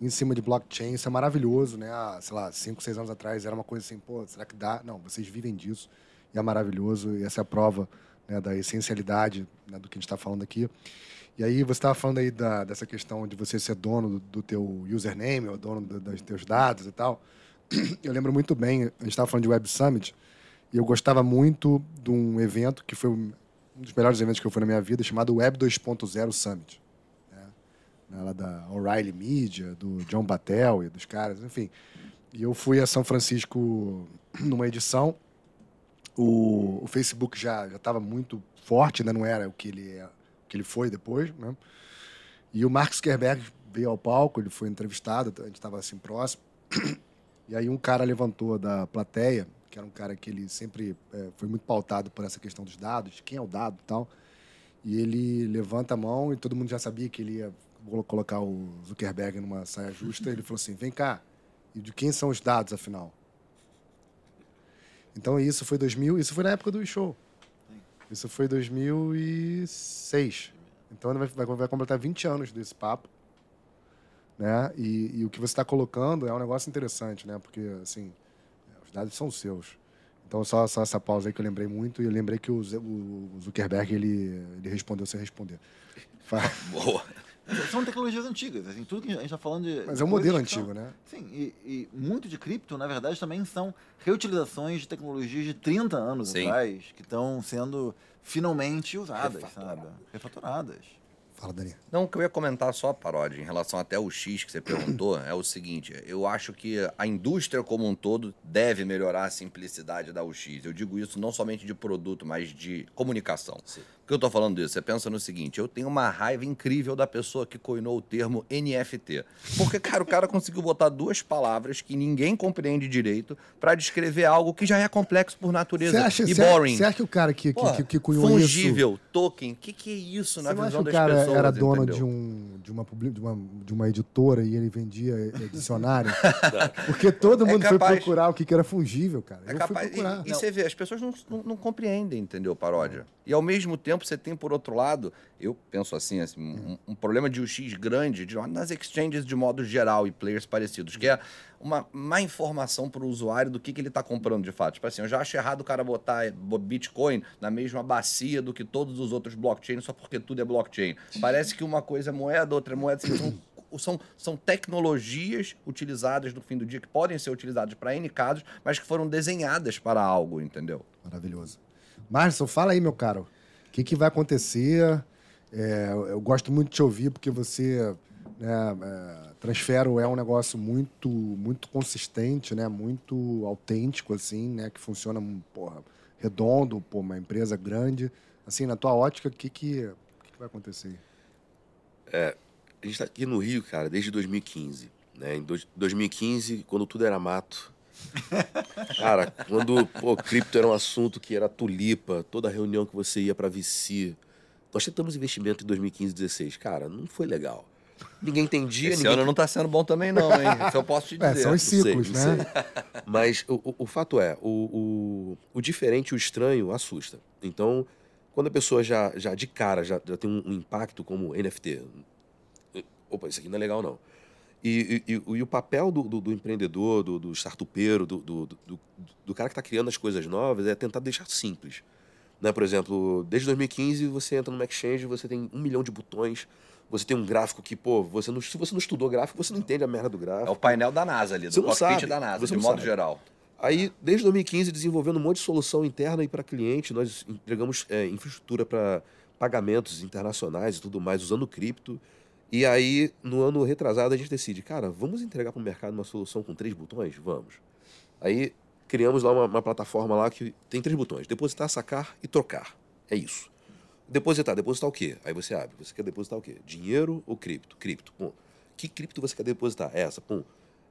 em cima de blockchain. Isso é maravilhoso, né? Há, sei lá, cinco, seis anos atrás era uma coisa assim, pô, será que dá? Não, vocês vivem disso e é maravilhoso. E essa é a prova né, da essencialidade né, do que a gente está falando aqui. E aí você estava falando aí da, dessa questão de você ser dono do, do teu username, ou dono do, dos teus dados e tal. Eu lembro muito bem, a gente estava falando de Web Summit, e eu gostava muito de um evento que foi um dos melhores eventos que eu fui na minha vida, chamado Web 2.0 Summit né, lá da O'Reilly Media, do John Battelle e dos caras, enfim. E eu fui a São Francisco numa edição. O, o Facebook já estava muito forte, ainda não era o que ele, é, o que ele foi depois, né? E o Mark Zuckerberg veio ao palco, ele foi entrevistado, a gente estava assim próximo. E aí um cara levantou da plateia, que era um cara que ele sempre é, foi muito pautado por essa questão dos dados, quem é o dado e tal. E ele levanta a mão e todo mundo já sabia que ele ia colocar o Zuckerberg numa saia justa, ele falou assim: vem cá, e de quem são os dados, afinal? Então isso foi 2000, isso foi na época do show. Isso foi 2006. Então vai, vai, vai completar 20 anos desse papo. Né? E, e o que você está colocando é um negócio interessante, né? Porque, assim, os dados são seus. Então, só, só essa pausa aí que eu lembrei muito. E eu lembrei que o, o Zuckerberg, ele, ele respondeu sem responder. Boa. São tecnologias antigas, assim, tudo que a gente está falando de. Mas é um modelo antigo, são, né? Sim, e, e, muito de cripto, na verdade, também são reutilizações de tecnologias de 30 anos Sim. atrás que estão sendo finalmente usadas, Refatorada. sabe? Refatoradas. Fala, Dani. Não, o que eu ia comentar só, Paródia, em relação até o X que você perguntou, é o seguinte: eu acho que a indústria como um todo deve melhorar a simplicidade da UX. Eu digo isso não somente de produto, mas de comunicação. Sim. Que eu tô falando isso? Você pensa no seguinte: eu tenho uma raiva incrível da pessoa que coinou o termo NFT. Porque, cara, o cara conseguiu botar duas palavras que ninguém compreende direito para descrever algo que já é complexo por natureza acha, e boring. Você acha que o cara que, que, que, que cunhou fungível, isso... Fungível, token, o que, que é isso na visão das pessoas? o cara era dono de, um, de, uma, de, uma, de uma editora e ele vendia dicionário? Porque todo é mundo é capaz... foi procurar o que, que era fungível, cara. É capaz... E, e você vê, as pessoas não, não, não compreendem, entendeu, paródia? E ao mesmo tempo você tem, por outro lado, eu penso assim, assim um, um, problema de UX grande de, nas exchanges de modo geral e players parecidos, que é uma má informação para o usuário do que, que ele está comprando de fato. Tipo assim, eu já acho errado o cara botar Bitcoin na mesma bacia do que todos os outros blockchains só porque tudo é blockchain. Parece que uma coisa é moeda, outra é moeda. Assim, são, são, são tecnologias utilizadas no fim do dia que podem ser utilizadas para N casos, mas que foram desenhadas para algo, entendeu? Maravilhoso. Marson, fala aí, meu caro que, que vai acontecer. É, eu gosto muito de te ouvir porque você né, é, Transfero é um negócio muito muito consistente, né, muito autêntico assim, né, que funciona porra, redondo, uma empresa grande. Assim, na tua ótica, o que, que, que, que vai acontecer? É, a gente está aqui no Rio, cara, desde 2015. Né? Em dois, 2015, quando tudo era mato, Cara, quando o cripto era um assunto que era tulipa, toda reunião que você ia para VC. Nós tentamos investimento em 2015 e 2016. Cara, não foi legal. Ninguém entendia. Esse ninguém... ano não está sendo bom também, não, hein? Isso eu posso te é, dizer. É, são os ciclos, sei, né? Mas o, o, o, fato é, o, o, o diferente, o estranho, assusta. Então, quando a pessoa já, já de cara já, já tem um, um impacto como NFT, opa, isso aqui não é legal, não. E, e, e, o papel do, do, do empreendedor, do, do startupeiro, do, do, cara que está criando as coisas novas é tentar deixar simples. Né? Por exemplo, desde 2015 você entra no Exchange, você tem um milhão de botões, você tem um gráfico que, pô, você não, se você não estudou gráfico, você não entende a merda do gráfico. É o painel da NASA ali, do cockpit sabe, da NASA, de modo sabe. geral. Aí, desde 2015, desenvolvendo um monte de solução interna e para cliente, nós entregamos é, infraestrutura para pagamentos internacionais e tudo mais, usando cripto. E aí, no ano retrasado, a gente decide, cara, vamos entregar para o mercado uma solução com três botões? Vamos. Aí criamos lá uma, uma, plataforma lá que tem três botões: depositar, sacar e trocar. É isso. Depositar, depositar o quê? Aí você abre. Você quer depositar o quê? Dinheiro ou cripto? Cripto. Pum. Que cripto você quer depositar? Essa. Pum.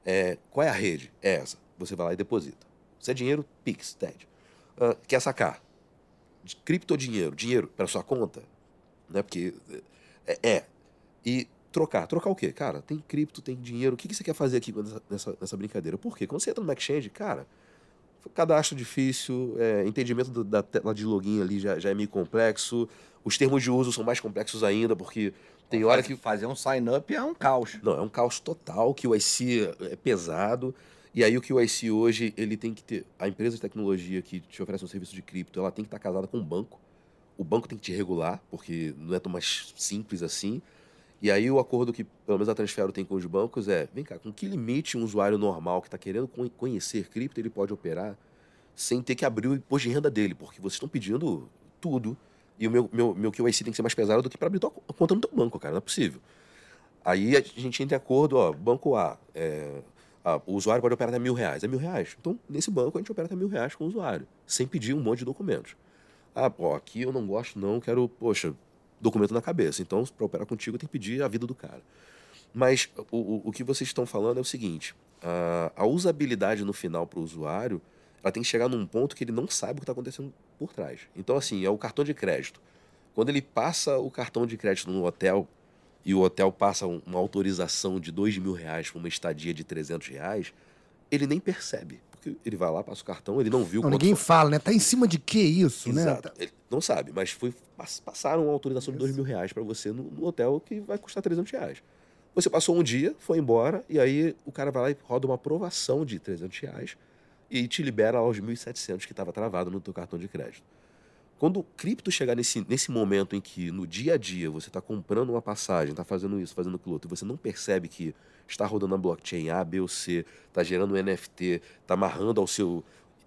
É, qual é a rede? É essa. Você vai lá e deposita. Se é dinheiro, Pix, TED. Uh, quer sacar? Cripto ou dinheiro? Dinheiro para sua conta? Né? Porque é, é. E trocar. Trocar o quê? Cara, tem cripto, tem dinheiro. O que, que você quer fazer aqui nessa, nessa brincadeira? Por quê? Quando você entra no exchange, cara, cadastro difícil, é, entendimento do, da tela de login ali já, já é meio complexo. Os termos de uso são mais complexos ainda, porque tem hora que. Fazer um sign-up é um caos. Não, é um caos total, que o IC é pesado. E aí o que o IC hoje, ele tem que ter. A empresa de tecnologia que te oferece um serviço de cripto, ela tem que estar casada com o banco. O banco tem que te regular, porque não é tão mais simples assim. E aí o acordo que pelo menos a Transfero tem com os bancos é, vem cá, com que limite um usuário normal que está querendo conhecer cripto ele pode operar sem ter que abrir o imposto de renda dele, porque vocês estão pedindo tudo e o meu, meu, meu KYC tem que ser mais pesado do que para abrir a conta no teu banco, cara, não é possível. Aí a gente entra em acordo, ó, banco A, é, o usuário pode operar até mil reais, é mil reais. Então, nesse banco a gente opera até mil reais com o usuário, sem pedir um monte de documentos. Ah, pô, aqui eu não gosto não, quero, poxa, documento na cabeça. Então, para operar contigo, tem que pedir a vida do cara. Mas o, o, o que vocês estão falando é o seguinte: a, a usabilidade no final para o usuário ela tem que chegar num ponto que ele não sabe o que está acontecendo por trás. Então, assim, é o cartão de crédito. Quando ele passa o cartão de crédito no hotel e o hotel passa uma autorização de dois mil reais para uma estadia de 300 reais, ele nem percebe porque ele vai lá, passa o cartão, ele não viu não, Ninguém foi... fala, né? Tá em cima de que isso, Exato. né? Exato. Ele não sabe, mas foi, passaram uma autorização de dois mil reais para você no, no, hotel que vai custar 300 reais. Você passou um dia, foi embora, e aí o cara vai lá e roda uma aprovação de 300 reais e te libera lá os 1.700 que estava travado no teu cartão de crédito. Quando o cripto chegar nesse, nesse momento em que no dia a dia você está comprando uma passagem, está fazendo isso, fazendo aquilo outro, e você não percebe que está rodando na blockchain A, B ou C, está gerando um NFT, está amarrando ao seu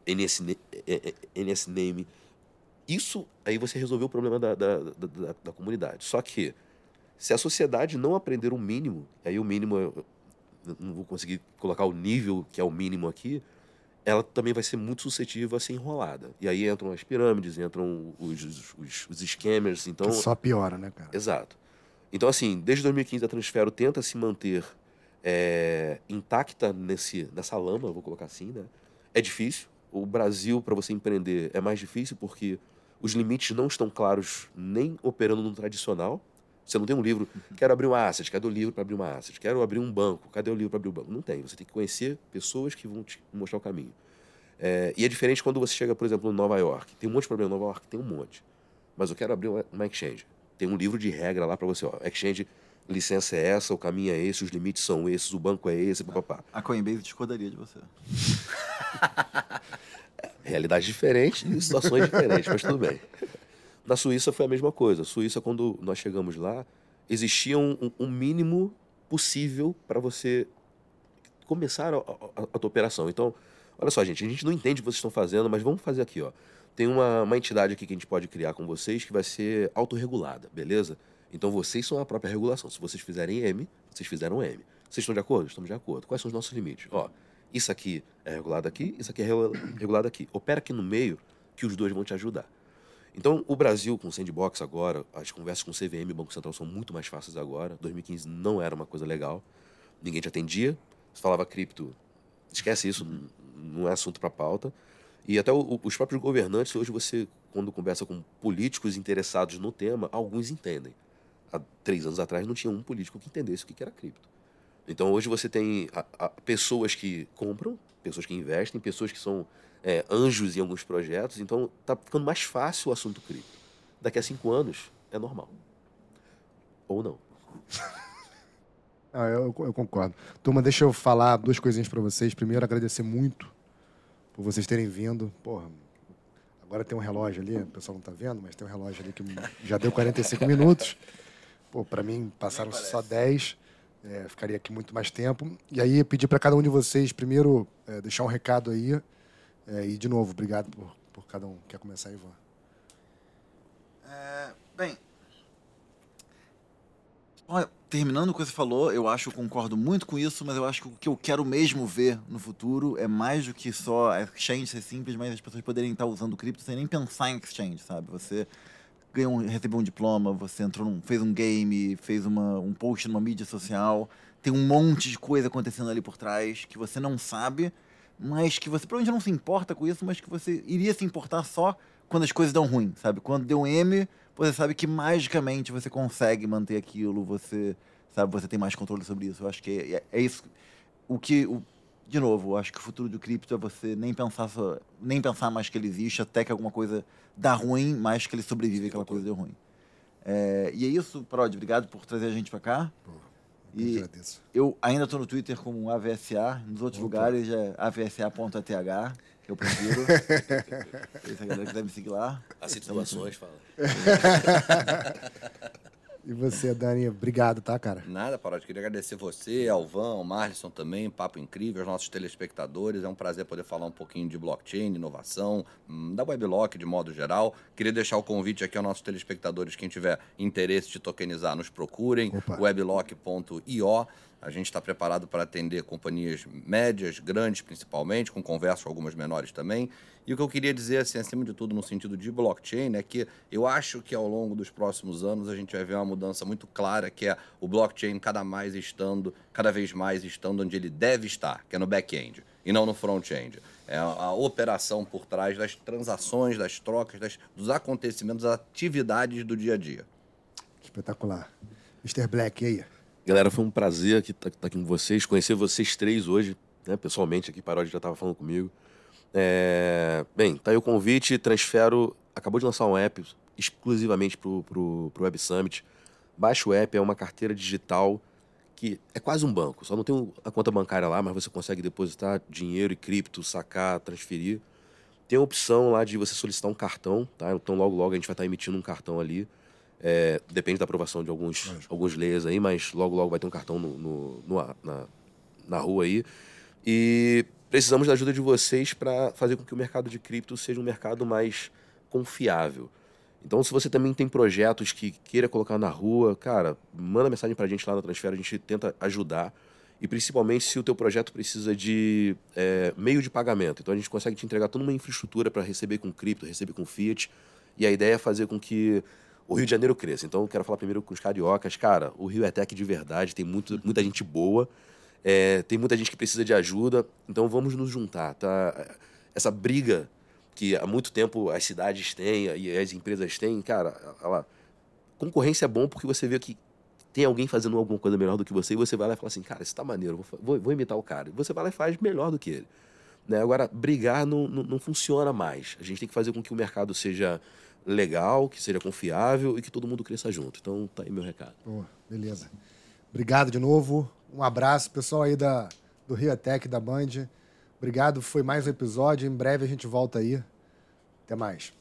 NS, NS Name, isso aí você resolveu o problema da, da, da, da, comunidade. Só que se a sociedade não aprender o mínimo, aí o mínimo, eu não vou conseguir colocar o nível que é o mínimo aqui, ela também vai ser muito suscetível a ser enrolada. E aí entram as pirâmides, entram os, os, os scammers. Então... Que só piora, né, cara? Exato. Então, assim, desde 2015 a Transfero tenta se manter é, intacta nesse, nessa lama, vou colocar assim, né? É difícil. O Brasil, para você empreender, é mais difícil porque os limites não estão claros nem operando no tradicional. Você não tem um livro, quero abrir uma asset, cadê o livro para abrir uma asset? Quero abrir um banco, cadê o livro para abrir o um banco? Não tem. Você tem que conhecer pessoas que vão te mostrar o caminho. É, e é diferente quando você chega, por exemplo, em Nova York. Tem um monte de problema em Nova York, tem um monte. Mas eu quero abrir uma exchange. Tem um livro de regra lá para você, ó. Exchange, licença é essa, o caminho é esse, os limites são esses, o banco é esse, papapá. A Coinbase discordaria de você. Realidade diferente e situações diferentes, mas tudo bem. Na Suíça foi a mesma coisa. Suíça, quando nós chegamos lá, existia um, um mínimo possível para você começar a, a, a, tua operação. Então, olha só, gente, a gente não entende o que vocês estão fazendo, mas vamos fazer aqui, ó. Tem uma, uma entidade aqui que a gente pode criar com vocês que vai ser autorregulada, beleza? Então vocês são a própria regulação. Se vocês fizerem M, vocês fizeram M. Vocês estão de acordo? Estamos de acordo. Quais são os nossos limites? Ó, isso aqui é regulado aqui, isso aqui é regulado aqui. Opera aqui no meio que os dois vão te ajudar. Então, o Brasil com Sandbox agora, as conversas com o CVM Banco Central são muito mais fáceis agora. 2015 não era uma coisa legal. Ninguém te atendia. Você falava cripto, esquece isso, não é assunto para pauta. E até o, os próprios governantes, hoje você, quando conversa com políticos interessados no tema, alguns entendem. Há três anos atrás não tinha um político que entendesse o que era cripto. Então hoje você tem a, a, pessoas que compram, pessoas que investem, pessoas que são é, anjos em alguns projetos, então está ficando mais fácil o assunto cripto. Daqui a cinco anos é normal. Ou não. ah, eu, eu, concordo. Turma, deixa eu falar duas coisinhas para vocês. Primeiro, agradecer muito por vocês terem vindo. Porra, agora tem um relógio ali, o pessoal não está vendo, mas tem um relógio ali que já deu 45 minutos. Pô, para mim passaram só 10. É, ficaria aqui muito mais tempo. E aí, pedir para cada um de vocês, primeiro, é, deixar um recado aí é, e, de novo, obrigado por, por cada um. Quer começar, Ivan? É, bem, olha, terminando o que você falou, eu acho eu concordo muito com isso, mas eu acho que o que eu quero mesmo ver no futuro é mais do que só exchange ser simples, mas as pessoas poderem estar usando cripto sem nem pensar em exchange, sabe? Você ganhou um, recebeu um diploma, você entrou num, fez um game, fez uma, um post numa mídia social, tem um monte de coisa acontecendo ali por trás que você não sabe mas que você provavelmente não se importa com isso, mas que você iria se importar só quando as coisas dão ruim, sabe? Quando deu um M, você sabe que magicamente você consegue manter aquilo, você sabe, você tem mais controle sobre isso. Eu acho que é, é, é isso o que o, de novo, eu acho que o futuro do cripto é você nem pensar só, nem pensar mais que ele existe até que alguma coisa dá ruim, mais que ele sobrevive aquela coisa deu ruim. É, e é isso, Prod, obrigado por trazer a gente para cá. E agradeço. eu ainda estou no Twitter como AVSA, nos outros Opa. lugares é avsa.ath, que eu prefiro. Se a galera quiser me seguir lá. As situações, fala. E você, Dani, obrigado, tá, cara? Nada, Parodi. Queria agradecer você, Alvan, o Marlison também, papo incrível, aos nossos telespectadores. É um prazer poder falar um pouquinho de blockchain, inovação, hum, da Weblock de modo geral. Queria deixar o convite aqui aos nossos telespectadores, quem tiver interesse de tokenizar, nos procurem, weblock.io. A gente está preparado para atender companhias médias, grandes principalmente, com conversas com algumas menores também. E o que eu queria dizer, assim, acima de tudo, no sentido de blockchain, é que eu acho que ao longo dos próximos anos a gente vai ver uma mudança muito clara, que é o blockchain cada mais estando, cada vez mais estando onde ele deve estar, que é no back-end e não no front-end. É a, operação por trás das transações, das trocas, das, dos acontecimentos, das atividades do dia a dia. Espetacular. Mr. Black, e aí? Galera, foi um prazer estar tá, tá aqui com vocês, conhecer vocês três hoje né, pessoalmente aqui, Paródia já estava falando comigo. É, bem, tá aí o convite, transfero, acabou de lançar um app exclusivamente para o Web Summit. Baixa o app, é uma carteira digital que é quase um banco, só não tem a conta bancária lá, mas você consegue depositar dinheiro e cripto, sacar, transferir. Tem a opção lá de você solicitar um cartão, tá? Então logo logo a gente vai estar emitindo um cartão ali. É, depende da aprovação de alguns, alguns leis aí, mas logo logo vai ter um cartão no, no, no na, na rua aí. E precisamos da ajuda de vocês para fazer com que o mercado de cripto seja um mercado mais confiável. Então, se você também tem projetos que queira colocar na rua, cara, manda mensagem para a gente lá na Transfera, a gente tenta ajudar. E principalmente se o teu projeto precisa de é, meio de pagamento. Então, a gente consegue te entregar toda uma infraestrutura para receber com cripto, receber com fiat. E a ideia é fazer com que o Rio de Janeiro cresça. Então, eu quero falar primeiro com os cariocas. Cara, o Rio é tech de verdade, tem muito, muita gente boa, é, tem muita gente que precisa de ajuda. Então, vamos nos juntar, tá? Essa briga que há muito tempo as cidades têm e as empresas têm, cara, ela, concorrência é bom porque você vê que tem alguém fazendo alguma coisa melhor do que você e você vai lá e fala assim, cara, isso tá maneiro, vou, vou imitar o cara. E você vai lá e faz melhor do que ele. Né? Agora, brigar não, não, não funciona mais. A gente tem que fazer com que o mercado seja legal, que seja confiável e que todo mundo cresça junto. Então, tá aí meu recado. Boa, beleza. Obrigado de novo. Um abraço, pessoal aí da, do Rio Tech, da Band. Obrigado, foi mais um episódio. Em breve a gente volta aí. Até mais.